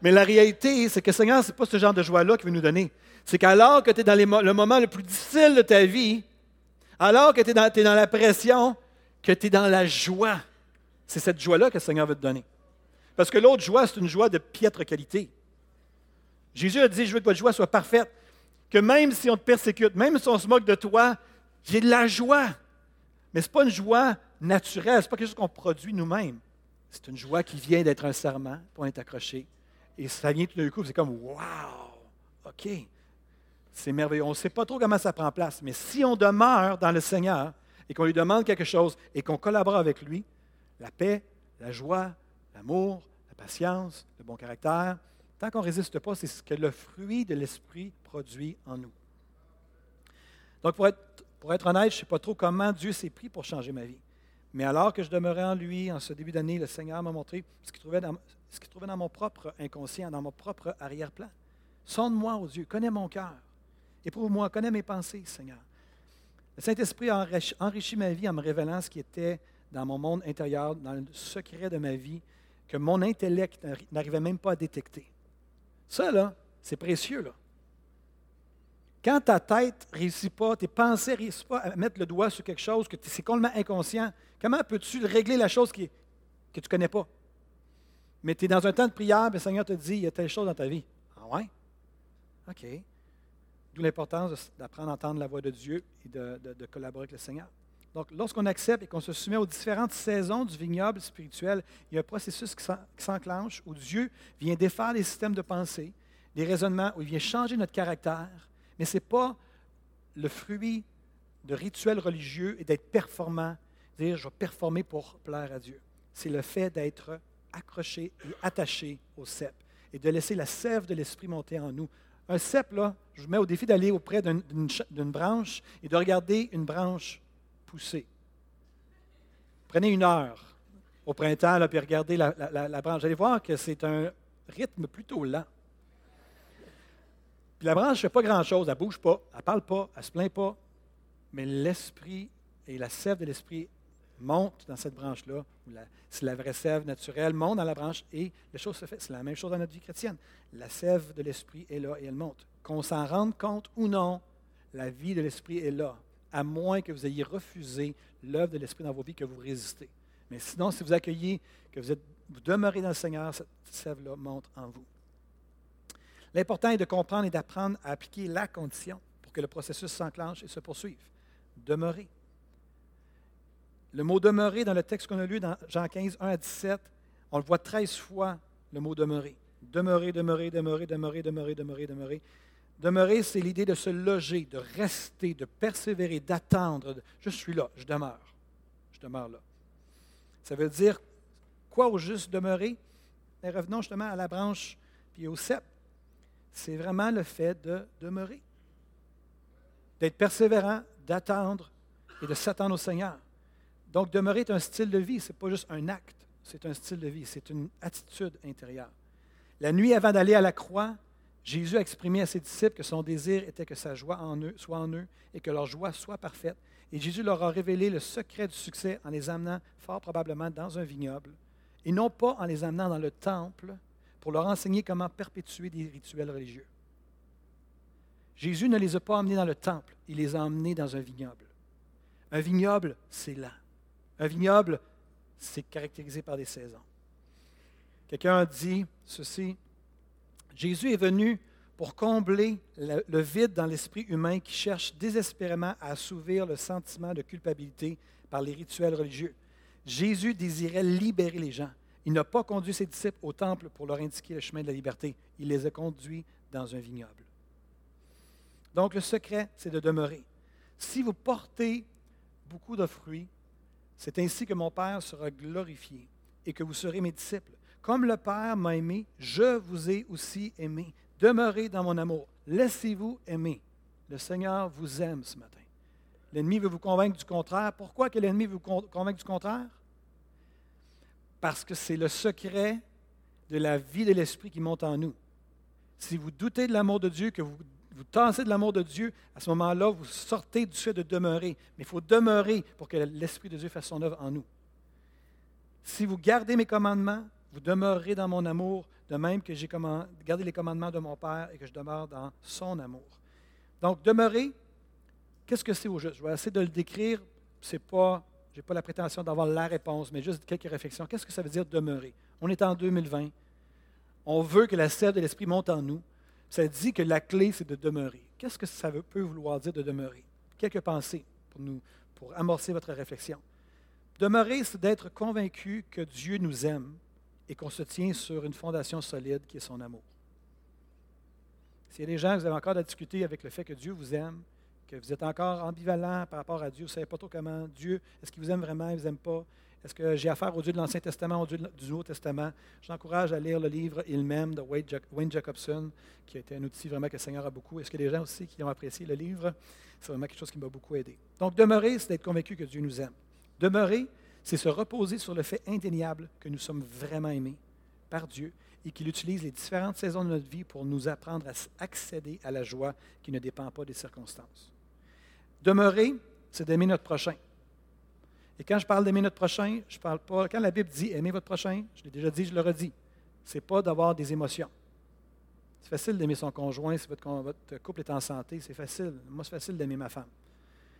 Mais la réalité, c'est que Seigneur, ce n'est pas ce genre de joie-là qu'il veut nous donner. C'est qu'alors que tu es dans le moment le plus difficile de ta vie, alors que tu es, dans la pression, que tu es dans la joie, c'est cette joie-là que le Seigneur veut te donner. Parce que l'autre joie, c'est une joie de piètre qualité. Jésus a dit, je veux que votre joie soit parfaite, que même si on te persécute, même si on se moque de toi, j'ai de la joie. Mais ce n'est pas une joie naturelle, ce n'est pas quelque chose qu'on produit nous-mêmes. C'est une joie qui vient d'être un serment pour être accroché et ça vient tout d'un coup, c'est comme Wow! OK. C'est merveilleux. On ne sait pas trop comment ça prend place, mais si on demeure dans le Seigneur et qu'on lui demande quelque chose et qu'on collabore avec lui, la paix, la joie, l'amour, la patience, le bon caractère, tant qu'on ne résiste pas, c'est ce que le fruit de l'Esprit produit en nous. Donc, pour être, honnête, je ne sais pas trop comment Dieu s'est pris pour changer ma vie. Mais alors que je demeurais en lui, en ce début d'année, le Seigneur m'a montré ce qu'il trouvait, dans mon propre inconscient, dans mon propre arrière-plan. Sonde-moi aux yeux, connais mon cœur. Éprouve-moi, connais mes pensées, Seigneur. Le Saint-Esprit a enrichi ma vie en me révélant ce qui était dans mon monde intérieur, dans le secret de ma vie, que mon intellect n'arrivait même pas à détecter. Ça, là, c'est précieux, là. Quand ta tête ne réussit pas, tes pensées ne réussissent pas à mettre le doigt sur quelque chose que c'est complètement inconscient, comment peux-tu régler la chose qui, que tu ne connais pas? Mais tu es dans un temps de prière, le Seigneur te dit, il y a telle chose dans ta vie. Ah ouais? OK. D'où l'importance d'apprendre à entendre la voix de Dieu et de, de collaborer avec le Seigneur. Donc, lorsqu'on accepte et qu'on se soumet aux différentes saisons du vignoble spirituel, il y a un processus qui s'enclenche où Dieu vient défaire les systèmes de pensée, les raisonnements, où il vient changer notre caractère, mais ce n'est pas le fruit de rituels religieux et d'être performant, dire je vais performer pour plaire à Dieu. C'est le fait d'être accroché et attaché au cep et de laisser la sève de l'esprit monter en nous. Un cep, là, je vous mets au défi d'aller auprès d'une branche et de regarder une branche pousser. Prenez une heure au printemps, là, puis regardez la, branche. Vous allez voir que c'est un rythme plutôt lent. Puis la branche ne fait pas grand-chose, elle ne bouge pas, elle ne parle pas, elle ne se plaint pas, mais l'esprit et la sève de l'esprit montent dans cette branche-là. C'est la vraie sève naturelle, monte dans la branche et les choses se font. C'est la même chose dans notre vie chrétienne. La sève de l'esprit est là et elle monte. Qu'on s'en rende compte ou non, la vie de l'esprit est là, à moins que vous ayez refusé l'œuvre de l'esprit dans vos vies, que vous résistez. Mais sinon, si vous accueillez, que vous, êtes, vous demeurez dans le Seigneur, cette sève-là monte en vous. L'important est de comprendre et d'apprendre à appliquer la condition pour que le processus s'enclenche et se poursuive. Demeurer. Le mot demeurer dans le texte qu'on a lu dans Jean 15, 1 à 17, on le voit 13 fois, le mot demeurer. Demeurer, demeurer, demeurer, demeurer, demeurer, demeurer, demeurer. Demeurer, c'est l'idée de se loger, de rester, de persévérer, d'attendre. Je suis là, je demeure. Je demeure là. Ça veut dire quoi au juste demeurer? Mais revenons justement à la branche puis au cep c'est vraiment le fait de demeurer, d'être persévérant, d'attendre et de s'attendre au Seigneur. Donc, demeurer est un style de vie, ce n'est pas juste un acte, c'est un style de vie, c'est une attitude intérieure. La nuit avant d'aller à la croix, Jésus a exprimé à ses disciples que son désir était que sa joie en eux, soit en eux et que leur joie soit parfaite. Et Jésus leur a révélé le secret du succès en les amenant fort probablement dans un vignoble, et non pas en les amenant dans le temple, pour leur enseigner comment perpétuer des rituels religieux. Jésus ne les a pas emmenés dans le temple, il les a emmenés dans un vignoble. Un vignoble, c'est lent. Un vignoble, c'est caractérisé par des saisons. Quelqu'un a dit ceci, Jésus est venu pour combler le vide dans l'esprit humain qui cherche désespérément à assouvir le sentiment de culpabilité par les rituels religieux. Jésus désirait libérer les gens. Il n'a pas conduit ses disciples au temple pour leur indiquer le chemin de la liberté. Il les a conduits dans un vignoble. Donc le secret, c'est de demeurer. Si vous portez beaucoup de fruits, c'est ainsi que mon Père sera glorifié et que vous serez mes disciples. Comme le Père m'a aimé, je vous ai aussi aimé. Demeurez dans mon amour. Laissez-vous aimer. Le Seigneur vous aime ce matin. L'ennemi veut vous convaincre du contraire. Pourquoi que l'ennemi veut vous convaincre du contraire? parce que c'est le secret de la vie de l'Esprit qui monte en nous. Si vous doutez de l'amour de Dieu, que vous vous tassez de l'amour de Dieu, à ce moment-là, vous sortez du fait de demeurer. Mais il faut demeurer pour que l'Esprit de Dieu fasse son œuvre en nous. Si vous gardez mes commandements, vous dans mon amour, de même que j'ai gardé les commandements de mon Père et que je demeure dans son amour. Donc, demeurer, qu'est-ce que c'est au juste? Je vais essayer de le décrire. Ce n'est pas je n'ai pas la prétention d'avoir la réponse, mais juste quelques réflexions. Qu'est-ce que ça veut dire demeurer? On est en 2020. On veut que la sève de l'Esprit monte en nous. Ça dit que la clé, c'est de demeurer. Qu'est-ce que ça peut vouloir dire de demeurer? Quelques pensées pour, nous, pour amorcer votre réflexion. Demeurer, c'est d'être convaincu que Dieu nous aime et qu'on se tient sur une fondation solide qui est son amour. S'il y a des gens, vous avez encore à discuter avec le fait que Dieu vous aime, que vous êtes encore ambivalent par rapport à Dieu, vous ne savez pas trop comment Dieu, est-ce qu'il vous aime vraiment, il ne vous aime pas? Est-ce que j'ai affaire au Dieu de l'Ancien Testament, au Dieu du Nouveau Testament? J'encourage à lire le livre Il m'aime de Wayne Jacobson, qui a été un outil vraiment que le Seigneur a beaucoup. Est-ce a des gens aussi qui ont apprécié le livre? C'est vraiment quelque chose qui m'a beaucoup aidé. Donc, demeurer, c'est d'être convaincu que Dieu nous aime. Demeurer, c'est se reposer sur le fait indéniable que nous sommes vraiment aimés par Dieu et qu'il utilise les différentes saisons de notre vie pour nous apprendre à accéder à la joie qui ne dépend pas des circonstances. Demeurer, c'est d'aimer notre prochain. Et quand je parle d'aimer notre prochain, je parle pas. Quand la Bible dit aimer votre prochain, je l'ai déjà dit, je le redis. C'est pas d'avoir des émotions. C'est facile d'aimer son conjoint si votre, votre couple est en santé. C'est facile. Moi, c'est facile d'aimer ma femme.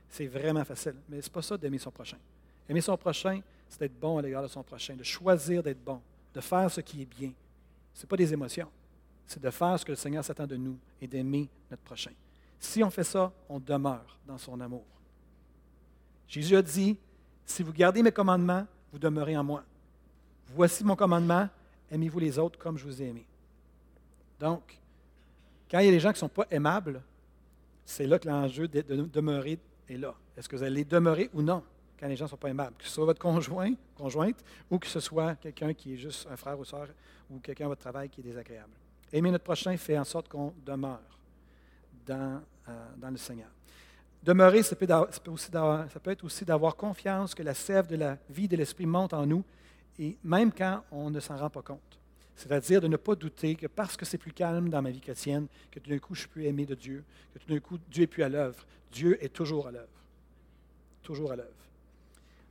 C'est vraiment facile. Mais ce n'est pas ça d'aimer son prochain. Aimer son prochain, c'est d'être bon à l'égard de son prochain, de choisir d'être bon, de faire ce qui est bien. Ce n'est pas des émotions. C'est de faire ce que le Seigneur s'attend de nous et d'aimer notre prochain. Si on fait ça, on demeure dans son amour. Jésus a dit, si vous gardez mes commandements, vous demeurez en moi. Voici mon commandement, aimez-vous les autres comme je vous ai aimé. Donc, quand il y a des gens qui ne sont pas aimables, c'est là que l'enjeu de demeurer est là. Est-ce que vous allez demeurer ou non? Quand les gens ne sont pas aimables? Que ce soit votre conjoint, conjointe, ou que ce soit quelqu'un qui est juste un frère ou soeur, ou quelqu'un à votre travail qui est désagréable. Aimer notre prochain fait en sorte qu'on demeure dans, euh, dans le Seigneur. Demeurer, ça peut, aussi ça peut être aussi d'avoir confiance que la sève de la vie de l'Esprit monte en nous, et même quand on ne s'en rend pas compte. C'est-à-dire de ne pas douter que parce que c'est plus calme dans ma vie chrétienne, que tout d'un coup je suis plus aimé de Dieu, que tout d'un coup Dieu est plus à l'œuvre. Dieu est toujours à l'œuvre. Toujours à l'œuvre.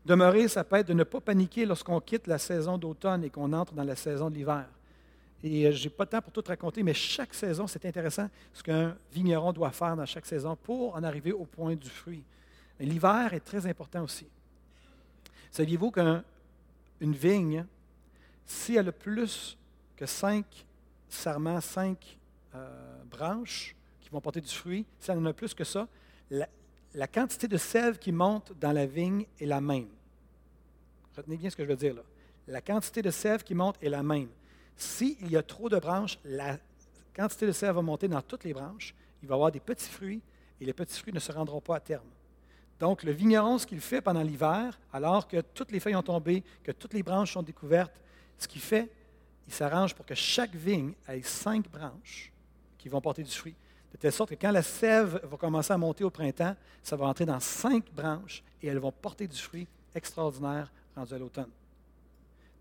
Demeurer, ça peut être de ne pas paniquer lorsqu'on quitte la saison d'automne et qu'on entre dans la saison de l'hiver. Et euh, je n'ai pas de temps pour tout raconter, mais chaque saison, c'est intéressant ce qu'un vigneron doit faire dans chaque saison pour en arriver au point du fruit. L'hiver est très important aussi. Saviez-vous qu'une vigne, si elle a plus que cinq serments, cinq euh, branches qui vont porter du fruit, si elle en a plus que ça, la, quantité de sève qui monte dans la vigne est la même. Retenez bien ce que je veux dire là. La quantité de sève qui monte est la même. S'il y a trop de branches, la quantité de sève va monter dans toutes les branches. Il va y avoir des petits fruits et les petits fruits ne se rendront pas à terme. Donc, le vigneron, ce qu'il fait pendant l'hiver, alors que toutes les feuilles ont tombé, que toutes les branches sont découvertes, ce qu'il fait, il s'arrange pour que chaque vigne ait cinq branches qui vont porter du fruit. De telle sorte que quand la sève va commencer à monter au printemps, ça va entrer dans cinq branches et elles vont porter du fruit extraordinaire à l'automne.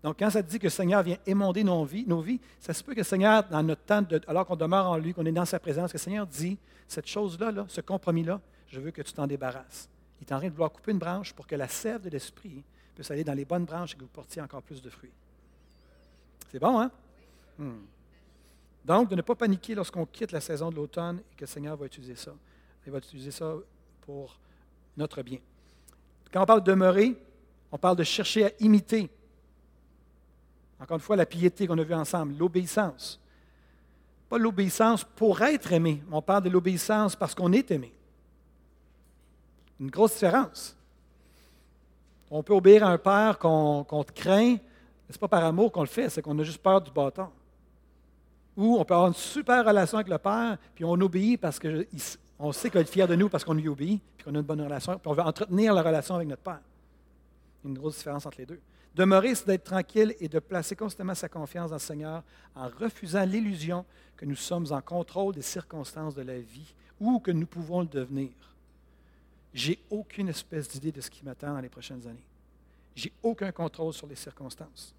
Donc, quand ça dit que le Seigneur vient émonder nos vies, nos vies ça se peut que le Seigneur, dans notre temps, alors qu'on demeure en lui, qu'on est dans sa présence, que le Seigneur dit cette chose-là, là, ce compromis-là, je veux que tu t'en débarrasses. Il est en train de vouloir couper une branche pour que la sève de l'esprit puisse aller dans les bonnes branches et que vous portiez encore plus de fruits. C'est bon, hein? Hmm. Donc, de ne pas paniquer lorsqu'on quitte la saison de l'automne et que le Seigneur va utiliser ça. Il va utiliser ça pour notre bien. Quand on parle de demeurer, on parle de chercher à imiter. Encore une fois, la piété qu'on a vue ensemble, l'obéissance. Pas l'obéissance pour être aimé, on parle de l'obéissance parce qu'on est aimé. Une grosse différence. On peut obéir à un père qu'on craint, ce n'est pas par amour qu'on le fait, c'est qu'on a juste peur du bâton. Ou on peut avoir une super relation avec le Père, puis on obéit parce qu'on sait qu'il est fier de nous parce qu'on lui obéit, puis qu'on a une bonne relation, puis on veut entretenir la relation avec notre Père. Une grosse différence entre les deux. Demeurer, c'est d'être tranquille et de placer constamment sa confiance dans le Seigneur en refusant l'illusion que nous sommes en contrôle des circonstances de la vie ou que nous pouvons le devenir. J'ai aucune espèce d'idée de ce qui m'attend dans les prochaines années. J'ai aucun contrôle sur les circonstances.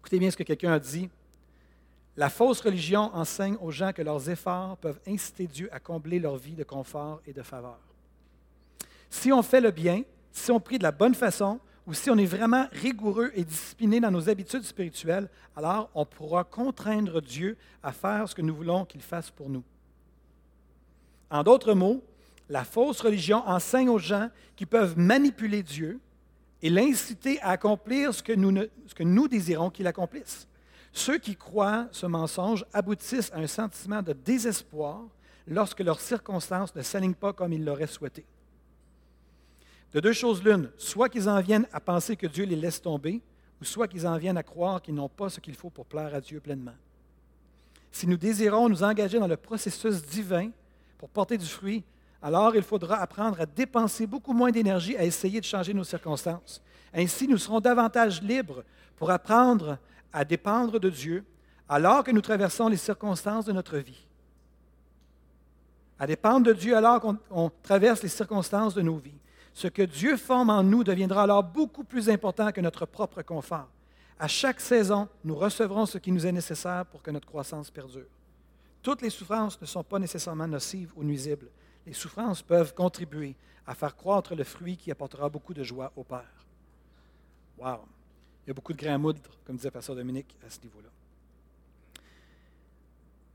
Écoutez bien ce que quelqu'un a dit. La fausse religion enseigne aux gens que leurs efforts peuvent inciter Dieu à combler leur vie de confort et de faveur. Si on fait le bien, si on prie de la bonne façon, ou si on est vraiment rigoureux et discipliné dans nos habitudes spirituelles, alors on pourra contraindre Dieu à faire ce que nous voulons qu'il fasse pour nous. En d'autres mots, la fausse religion enseigne aux gens qu'ils peuvent manipuler Dieu et l'inciter à accomplir ce que nous désirons qu'il accomplisse. Ceux qui croient ce mensonge aboutissent à un sentiment de désespoir lorsque leurs circonstances ne s'alignent pas comme ils l'auraient souhaité. De deux choses l'une, soit qu'ils en viennent à penser que Dieu les laisse tomber, ou soit qu'ils en viennent à croire qu'ils n'ont pas ce qu'il faut pour plaire à Dieu pleinement. Si nous désirons nous engager dans le processus divin pour porter du fruit, alors il faudra apprendre à dépenser beaucoup moins d'énergie à essayer de changer nos circonstances. Ainsi, nous serons davantage libres pour apprendre à dépendre de Dieu alors que nous traversons les circonstances de notre vie. À dépendre de Dieu alors qu'on traverse les circonstances de nos vies. Ce que Dieu forme en nous deviendra alors beaucoup plus important que notre propre confort. À chaque saison, nous recevrons ce qui nous est nécessaire pour que notre croissance perdure. Toutes les souffrances ne sont pas nécessairement nocives ou nuisibles les souffrances peuvent contribuer à faire croître le fruit qui apportera beaucoup de joie au Père. Wow! Il y a beaucoup de grains à moudre, comme disait Pasteur Dominique, à ce niveau-là.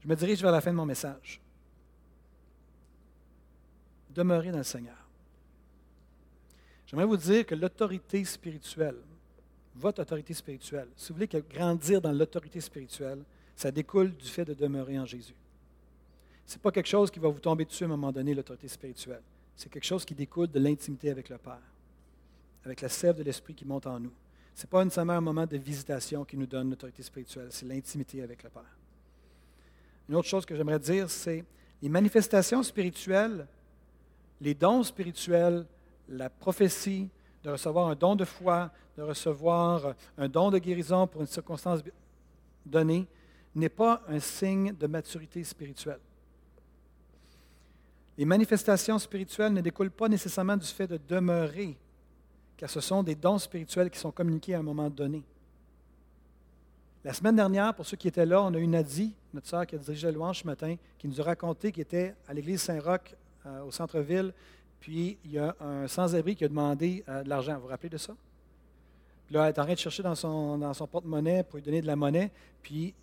Je me dirige vers la fin de mon message. Demeurez dans le Seigneur. J'aimerais vous dire que l'autorité spirituelle, votre autorité spirituelle, si vous voulez grandir dans l'autorité spirituelle, ça découle du fait de demeurer en Jésus. Ce n'est pas quelque chose qui va vous tomber dessus à un moment donné, l'autorité spirituelle. C'est quelque chose qui découle de l'intimité avec le Père, avec la sève de l'Esprit qui monte en nous. Ce n'est pas nécessairement un moment de visitation qui nous donne l'autorité spirituelle, c'est l'intimité avec le Père. Une autre chose que j'aimerais dire, c'est les manifestations spirituelles, les dons spirituels, la prophétie, de recevoir un don de foi, de recevoir un don de guérison pour une circonstance donnée, n'est pas un signe de maturité spirituelle. Les manifestations spirituelles ne découlent pas nécessairement du fait de demeurer, car ce sont des dons spirituels qui sont communiqués à un moment donné. La semaine dernière, pour ceux qui étaient là, on a eu Nadie, notre sœur qui a dirigé le louange ce matin, qui nous a raconté qu'il était à l'église Saint-Roch euh, au centre-ville, puis il y a un sans-abri qui a demandé euh, de l'argent. Vous vous rappelez de ça? Puis là, elle est en train de chercher dans son, porte-monnaie pour lui donner de la monnaie, puis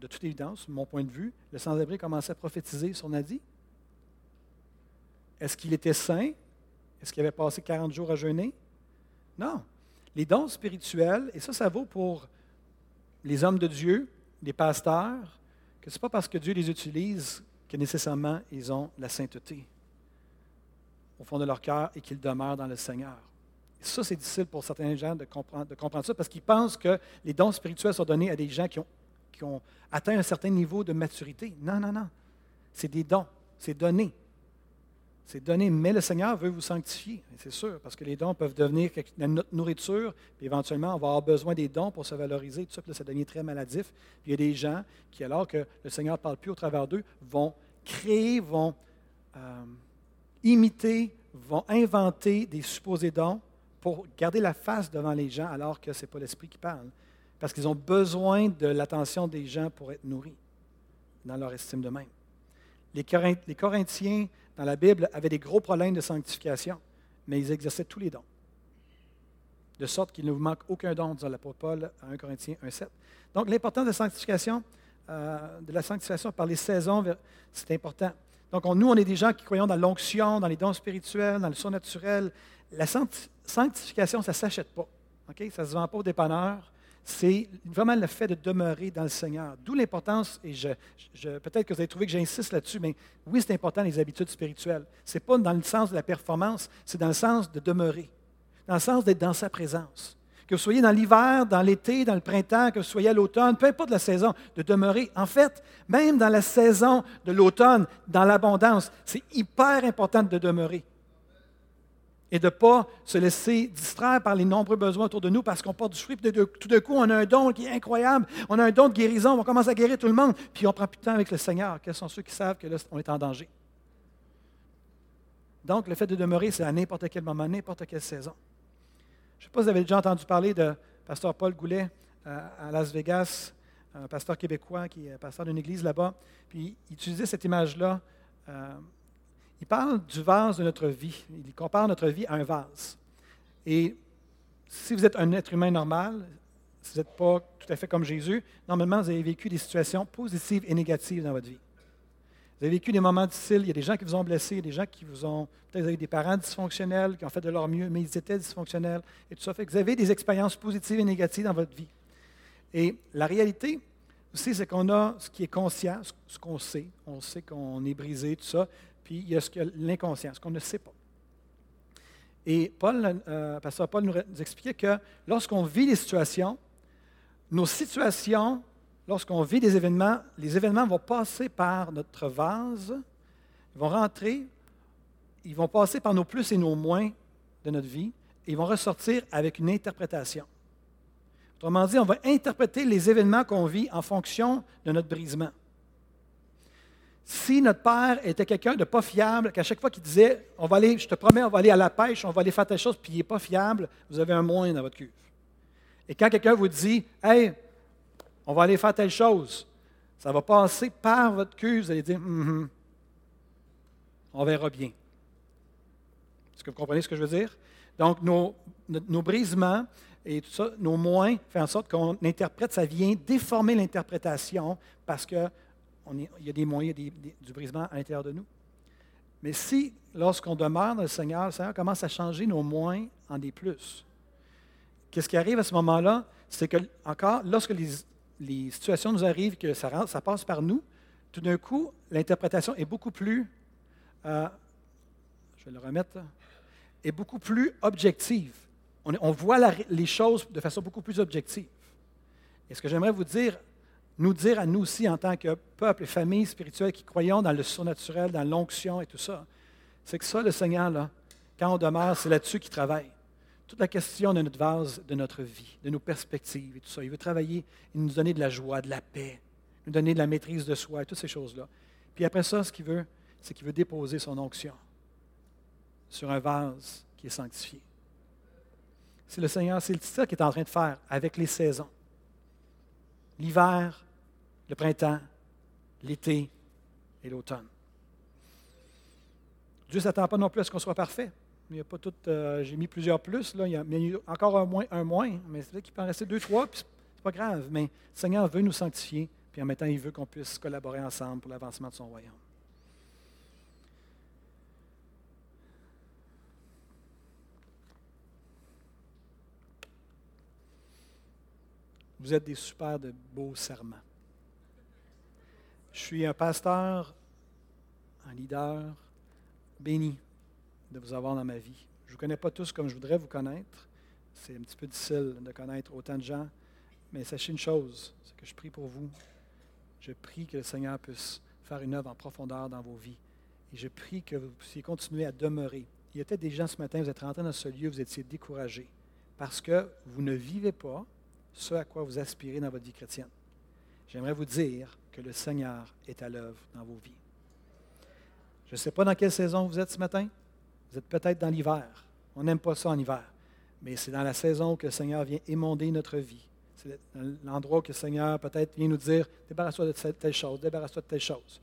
de toute évidence, de mon point de vue, le sans-abri commençait à prophétiser sur Nadie. Est-ce qu'il était saint? Est-ce qu'il avait passé 40 jours à jeûner? Non. Les dons spirituels, et ça, ça vaut pour les hommes de Dieu, les pasteurs, que ce n'est pas parce que Dieu les utilise que nécessairement ils ont la sainteté au fond de leur cœur et qu'ils demeurent dans le Seigneur. Et ça, c'est difficile pour certains gens de comprendre, de comprendre ça parce qu'ils pensent que les dons spirituels sont donnés à des gens qui ont, qui ont atteint un certain niveau de maturité. Non, non, non. C'est des dons. C'est donné. C'est donné, mais le Seigneur veut vous sanctifier, c'est sûr, parce que les dons peuvent devenir notre nourriture, puis éventuellement, on va avoir besoin des dons pour se valoriser, tout ça, puis ça devient très maladif. Puis il y a des gens qui, alors que le Seigneur ne parle plus au travers d'eux, vont créer, vont euh, imiter, vont inventer des supposés dons pour garder la face devant les gens, alors que ce n'est pas l'Esprit qui parle. Parce qu'ils ont besoin de l'attention des gens pour être nourris dans leur estime de même. Les Corinthiens dans la Bible avaient des gros problèmes de sanctification, mais ils exerçaient tous les dons. De sorte qu'il ne vous manque aucun don, dit l'apôtre Paul à 1 Corinthiens 1,7. Donc, l'importance de euh, de la sanctification par les saisons, c'est important. Donc, nous, on est des gens qui croyons dans l'onction, dans les dons spirituels, dans le surnaturel. La sanctification, ça ne s'achète pas. Ça ne se vend pas au dépanneur c'est vraiment le fait de demeurer dans le Seigneur. D'où l'importance, et je, peut-être que vous avez trouvé que j'insiste là-dessus, mais oui, c'est important les habitudes spirituelles. Ce n'est pas dans le sens de la performance, c'est dans le sens de demeurer, dans le sens d'être dans sa présence. Que vous soyez dans l'hiver, dans l'été, dans le printemps, que vous soyez à l'automne, peu importe la saison, de demeurer. En fait, même dans la saison de l'automne, dans l'abondance, c'est hyper important de demeurer et de ne pas se laisser distraire par les nombreux besoins autour de nous parce qu'on porte du fruit. Puis tout d'un coup, on a un don qui est incroyable. On a un don de guérison. On commence à guérir tout le monde. Puis on prend plus de temps avec le Seigneur. Quels sont ceux qui savent que là, on est en danger? Donc, le fait de demeurer, c'est à n'importe quel moment, n'importe quelle saison. Je ne sais pas si vous avez déjà entendu parler de pasteur Paul Goulet euh, à Las Vegas, un pasteur québécois qui est pasteur d'une église là-bas. Puis il utilisait cette image-là. Euh, il parle du vase de notre vie. Il compare notre vie à un vase. Et si vous êtes un être humain normal, si vous n'êtes pas tout à fait comme Jésus, normalement, vous avez vécu des situations positives et négatives dans votre vie. Vous avez vécu des moments difficiles, il y a des gens qui vous ont blessé, il y a des gens qui vous ont, peut-être vous avez des parents dysfonctionnels, qui ont fait de leur mieux, mais ils étaient dysfonctionnels, et tout ça. Fait que vous avez des expériences positives et négatives dans votre vie. Et la réalité aussi, c'est qu'on a ce qui est conscient, ce qu'on sait. On sait qu'on est brisé, tout ça. Puis il y a ce que l'inconscient, ce qu'on ne sait pas. Et Paul, euh, Pasteur Paul nous, expliquait que lorsqu'on vit des situations, nos situations, lorsqu'on vit des événements, les événements vont passer par notre vase, ils vont rentrer, ils vont passer par nos plus et nos moins de notre vie, et ils vont ressortir avec une interprétation. Autrement dit, on va interpréter les événements qu'on vit en fonction de notre brisement. Si notre père était quelqu'un de pas fiable, qu'à chaque fois qu'il disait on va aller, je te promets, on va aller à la pêche, on va aller faire telle chose, puis il n'est pas fiable, vous avez un moins dans votre cuve. Et quand quelqu'un vous dit Hey, on va aller faire telle chose, ça va passer par votre cuve, vous allez dire mm On verra bien. Est-ce que vous comprenez ce que je veux dire? Donc, nos, brisements et tout ça, nos moins, fait en sorte qu'on interprète, ça vient déformer l'interprétation parce qu'il y a des moins, il y a du brisement à l'intérieur de nous. Mais si, lorsqu'on demeure dans le Seigneur, le Seigneur commence à changer nos moins en des plus, qu'est-ce qui arrive à ce moment-là? C'est que, encore, lorsque les, situations nous arrivent, que ça, ça passe par nous, tout d'un coup, l'interprétation est beaucoup plus, euh, je vais le remettre, est beaucoup plus objective. On, voit les choses de façon beaucoup plus objective. Et ce que j'aimerais vous dire, nous dire à nous aussi en tant que peuple et famille spirituelle qui croyons dans le surnaturel, dans l'onction et tout ça, c'est que ça, le Seigneur, là, quand on demeure, c'est là-dessus qu'il travaille. Toute la question de notre vase, de notre vie, de nos perspectives et tout ça. Il veut travailler et nous donner de la joie, de la paix, nous donner de la maîtrise de soi, et toutes ces choses-là. Puis après ça, ce qu'il veut, c'est qu'il veut déposer son onction sur un vase qui est sanctifié. C'est le Seigneur, c'est ça qu'il est en train de faire avec les saisons. L'hiver, le printemps, l'été et l'automne. Dieu ne s'attend pas non plus à ce qu'on soit parfait. Il y a pas tout. Euh, j'ai mis plusieurs plus, là. Il y a, encore un moins, un moins, mais c'est vrai qu'il peut en rester deux, trois, puis c'est pas grave. Mais le Seigneur veut nous sanctifier, puis en même temps, il veut qu'on puisse collaborer ensemble pour l'avancement de son royaume. Vous êtes des super de beaux serments. Je suis un pasteur, un leader béni de vous avoir dans ma vie. Je ne vous connais pas tous comme je voudrais vous connaître. C'est un petit peu difficile de connaître autant de gens. Mais sachez une chose, c'est que je prie pour vous. Je prie que le Seigneur puisse faire une œuvre en profondeur dans vos vies. Et je prie que vous puissiez continuer à demeurer. Il y a peut-être des gens ce matin, vous êtes rentrés dans ce lieu, vous étiez découragés parce que vous ne vivez pas ce à quoi vous aspirez dans votre vie chrétienne. J'aimerais vous dire que le Seigneur est à l'œuvre dans vos vies. Je ne sais pas dans quelle saison vous êtes ce matin. Vous êtes peut-être dans l'hiver. On n'aime pas ça en hiver. Mais c'est dans la saison que le Seigneur vient émonder notre vie. C'est l'endroit où le Seigneur peut-être vient nous dire débarrasse-toi de telle chose, débarrasse-toi de telle chose.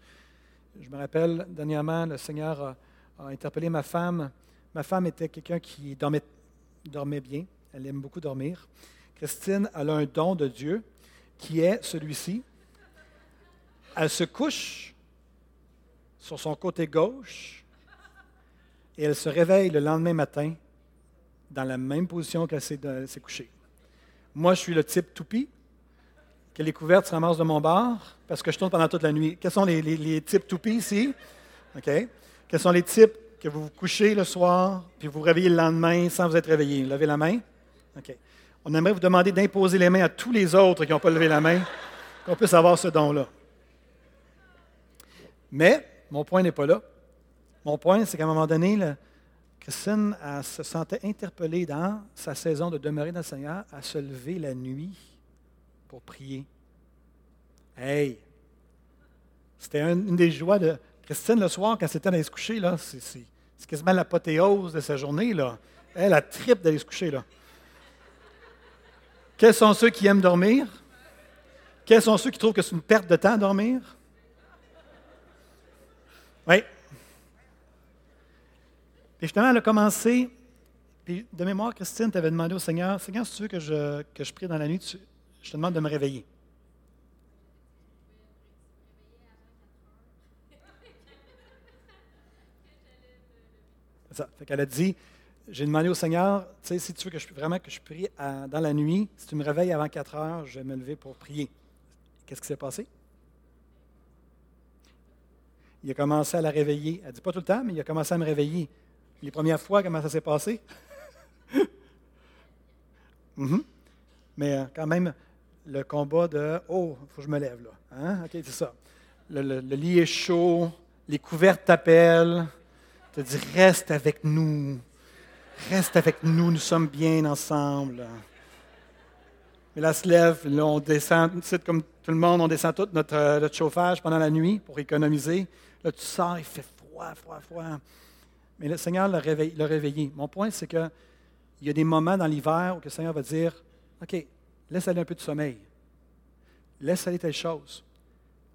Je me rappelle, dernièrement, le Seigneur a, interpellé ma femme. Ma femme était quelqu'un qui dormait bien. Elle aime beaucoup dormir. Christine, elle a un don de Dieu qui est celui-ci. Elle se couche sur son côté gauche et elle se réveille le lendemain matin dans la même position qu'elle s'est couchée. Moi, je suis le type toupie, que les couvertes se ramassent de mon bar parce que je tourne pendant toute la nuit. Quels sont les, types toupies ici? OK? Quels sont les types que vous vous couchez le soir puis vous vous réveillez le lendemain sans vous être réveillé? Levez la main. OK. On aimerait vous demander d'imposer les mains à tous les autres qui n'ont pas levé la main, qu'on puisse avoir ce don-là. Mais mon point n'est pas là. Mon point, c'est qu'à un moment donné, Christine se sentait interpellée dans sa saison de demeurer dans le Seigneur à se lever la nuit pour prier. Hey! C'était une des joies de Christine le soir quand c'était d'aller se coucher. Là, c'est, quasiment l'apothéose de sa journée. Là. Elle a tripe d'aller se coucher. Là. Quels sont ceux qui aiment dormir? Quels sont ceux qui trouvent que c'est une perte de temps dormir? Oui. Puis justement, elle a commencé, puis de mémoire, Christine, tu avais demandé au Seigneur, Seigneur, si tu veux que je, que je prie dans la nuit, je te demande de me réveiller. Ça. Fait qu'elle a dit, j'ai demandé au Seigneur, tu sais, si tu veux que je, vraiment que je prie dans la nuit, si tu me réveilles avant 4 heures, je vais me lever pour prier. Qu'est-ce qui s'est passé? Il a commencé à la réveiller. Elle dit pas tout le temps, mais il a commencé à me réveiller. Les premières fois, comment ça s'est passé? Mhm. Mais euh, quand même, le combat de Oh, il faut que je me lève là. Hein? OK, c'est ça. Le, le, lit est chaud, les couvertes t'appellent, te dit Reste avec nous. Reste avec nous, nous sommes bien ensemble. Mais là, se lève, là, on descend, comme tout le monde, on descend tout euh, notre, chauffage pendant la nuit pour économiser. Là, tu sors, il fait froid, froid, froid. Mais le Seigneur l'a réveillé. Mon point, c'est qu'il y a des moments dans l'hiver où le Seigneur va dire OK, laisse aller un peu de sommeil. Laisse aller telle chose.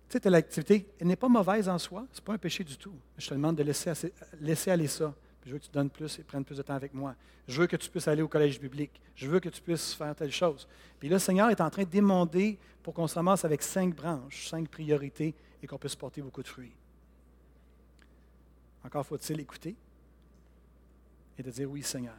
Tu sais, telle activité, elle n'est pas mauvaise en soi, ce n'est pas un péché du tout. Je te demande de laisser, laisser aller ça. je veux que tu donnes plus et prennes plus de temps avec moi. Je veux que tu puisses aller au collège biblique. Je veux que tu puisses faire telle chose. Puis là, le Seigneur est en train d'émonder pour qu'on se avec cinq branches, cinq priorités et qu'on puisse porter beaucoup de fruits. Encore faut-il écouter de dire oui, Seigneur.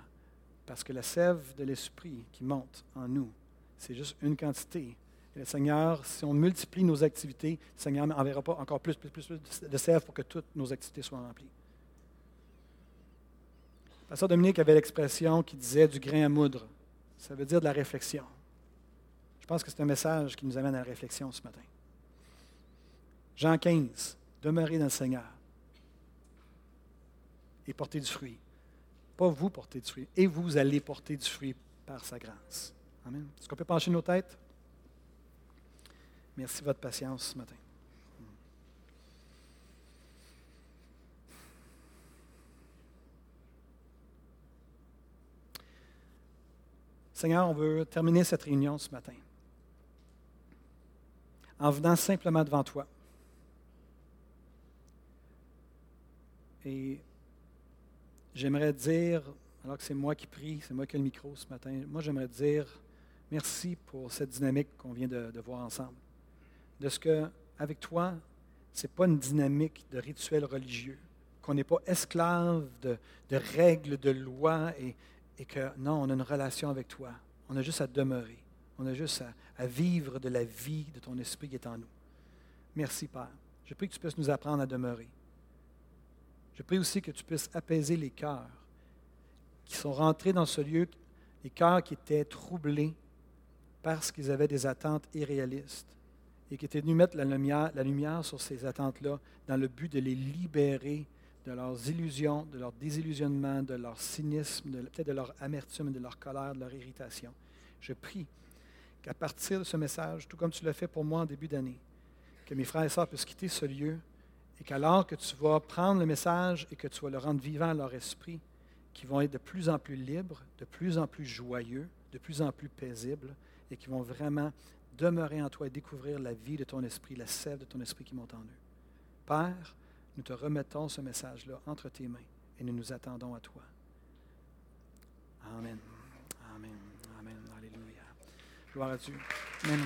Parce que la sève de l'Esprit qui monte en nous, c'est juste une quantité. Et le Seigneur, si on multiplie nos activités, le Seigneur n'enverra pas encore plus, plus, plus, de sève pour que toutes nos activités soient remplies. Pasteur Dominique avait l'expression qui disait du grain à moudre. Ça veut dire de la réflexion. Je pense que c'est un message qui nous amène à la réflexion ce matin. Jean 15, demeurez dans le Seigneur et portez du fruit. Pas vous porter du fruit, et vous allez porter du fruit par sa grâce. Amen. Est-ce qu'on peut pencher nos têtes? Merci de votre patience ce matin. Seigneur, on veut terminer cette réunion ce matin en venant simplement devant toi. Et j'aimerais dire, alors que c'est moi qui prie, c'est moi qui ai le micro ce matin, moi j'aimerais dire merci pour cette dynamique qu'on vient de, voir ensemble. De ce que, avec toi, ce n'est pas une dynamique de rituel religieux, qu'on n'est pas esclave de, règles, de lois, et, que non, on a une relation avec toi. On a juste à demeurer. On a juste à, à vivre de la vie de ton esprit qui est en nous. Merci, Père. Je prie que tu puisses nous apprendre à demeurer. Je prie aussi que tu puisses apaiser les cœurs qui sont rentrés dans ce lieu, les cœurs qui étaient troublés parce qu'ils avaient des attentes irréalistes et qui étaient venus mettre la lumière, sur ces attentes-là dans le but de les libérer de leurs illusions, de leur désillusionnement, de leur cynisme, peut-être de leur amertume, de leur colère, de leur irritation. Je prie qu'à partir de ce message, tout comme tu l'as fait pour moi en début d'année, que mes frères et sœurs puissent quitter ce lieu et qu'alors que tu vas prendre le message et que tu vas le rendre vivant à leur esprit, qu'ils vont être de plus en plus libres, de plus en plus joyeux, de plus en plus paisibles et qui vont vraiment demeurer en toi et découvrir la vie de ton esprit, la sève de ton esprit qui monte en eux. Père, nous te remettons ce message-là entre tes mains et nous nous attendons à toi. Amen. Amen. Amen. Alléluia. Gloire à Dieu. Amen.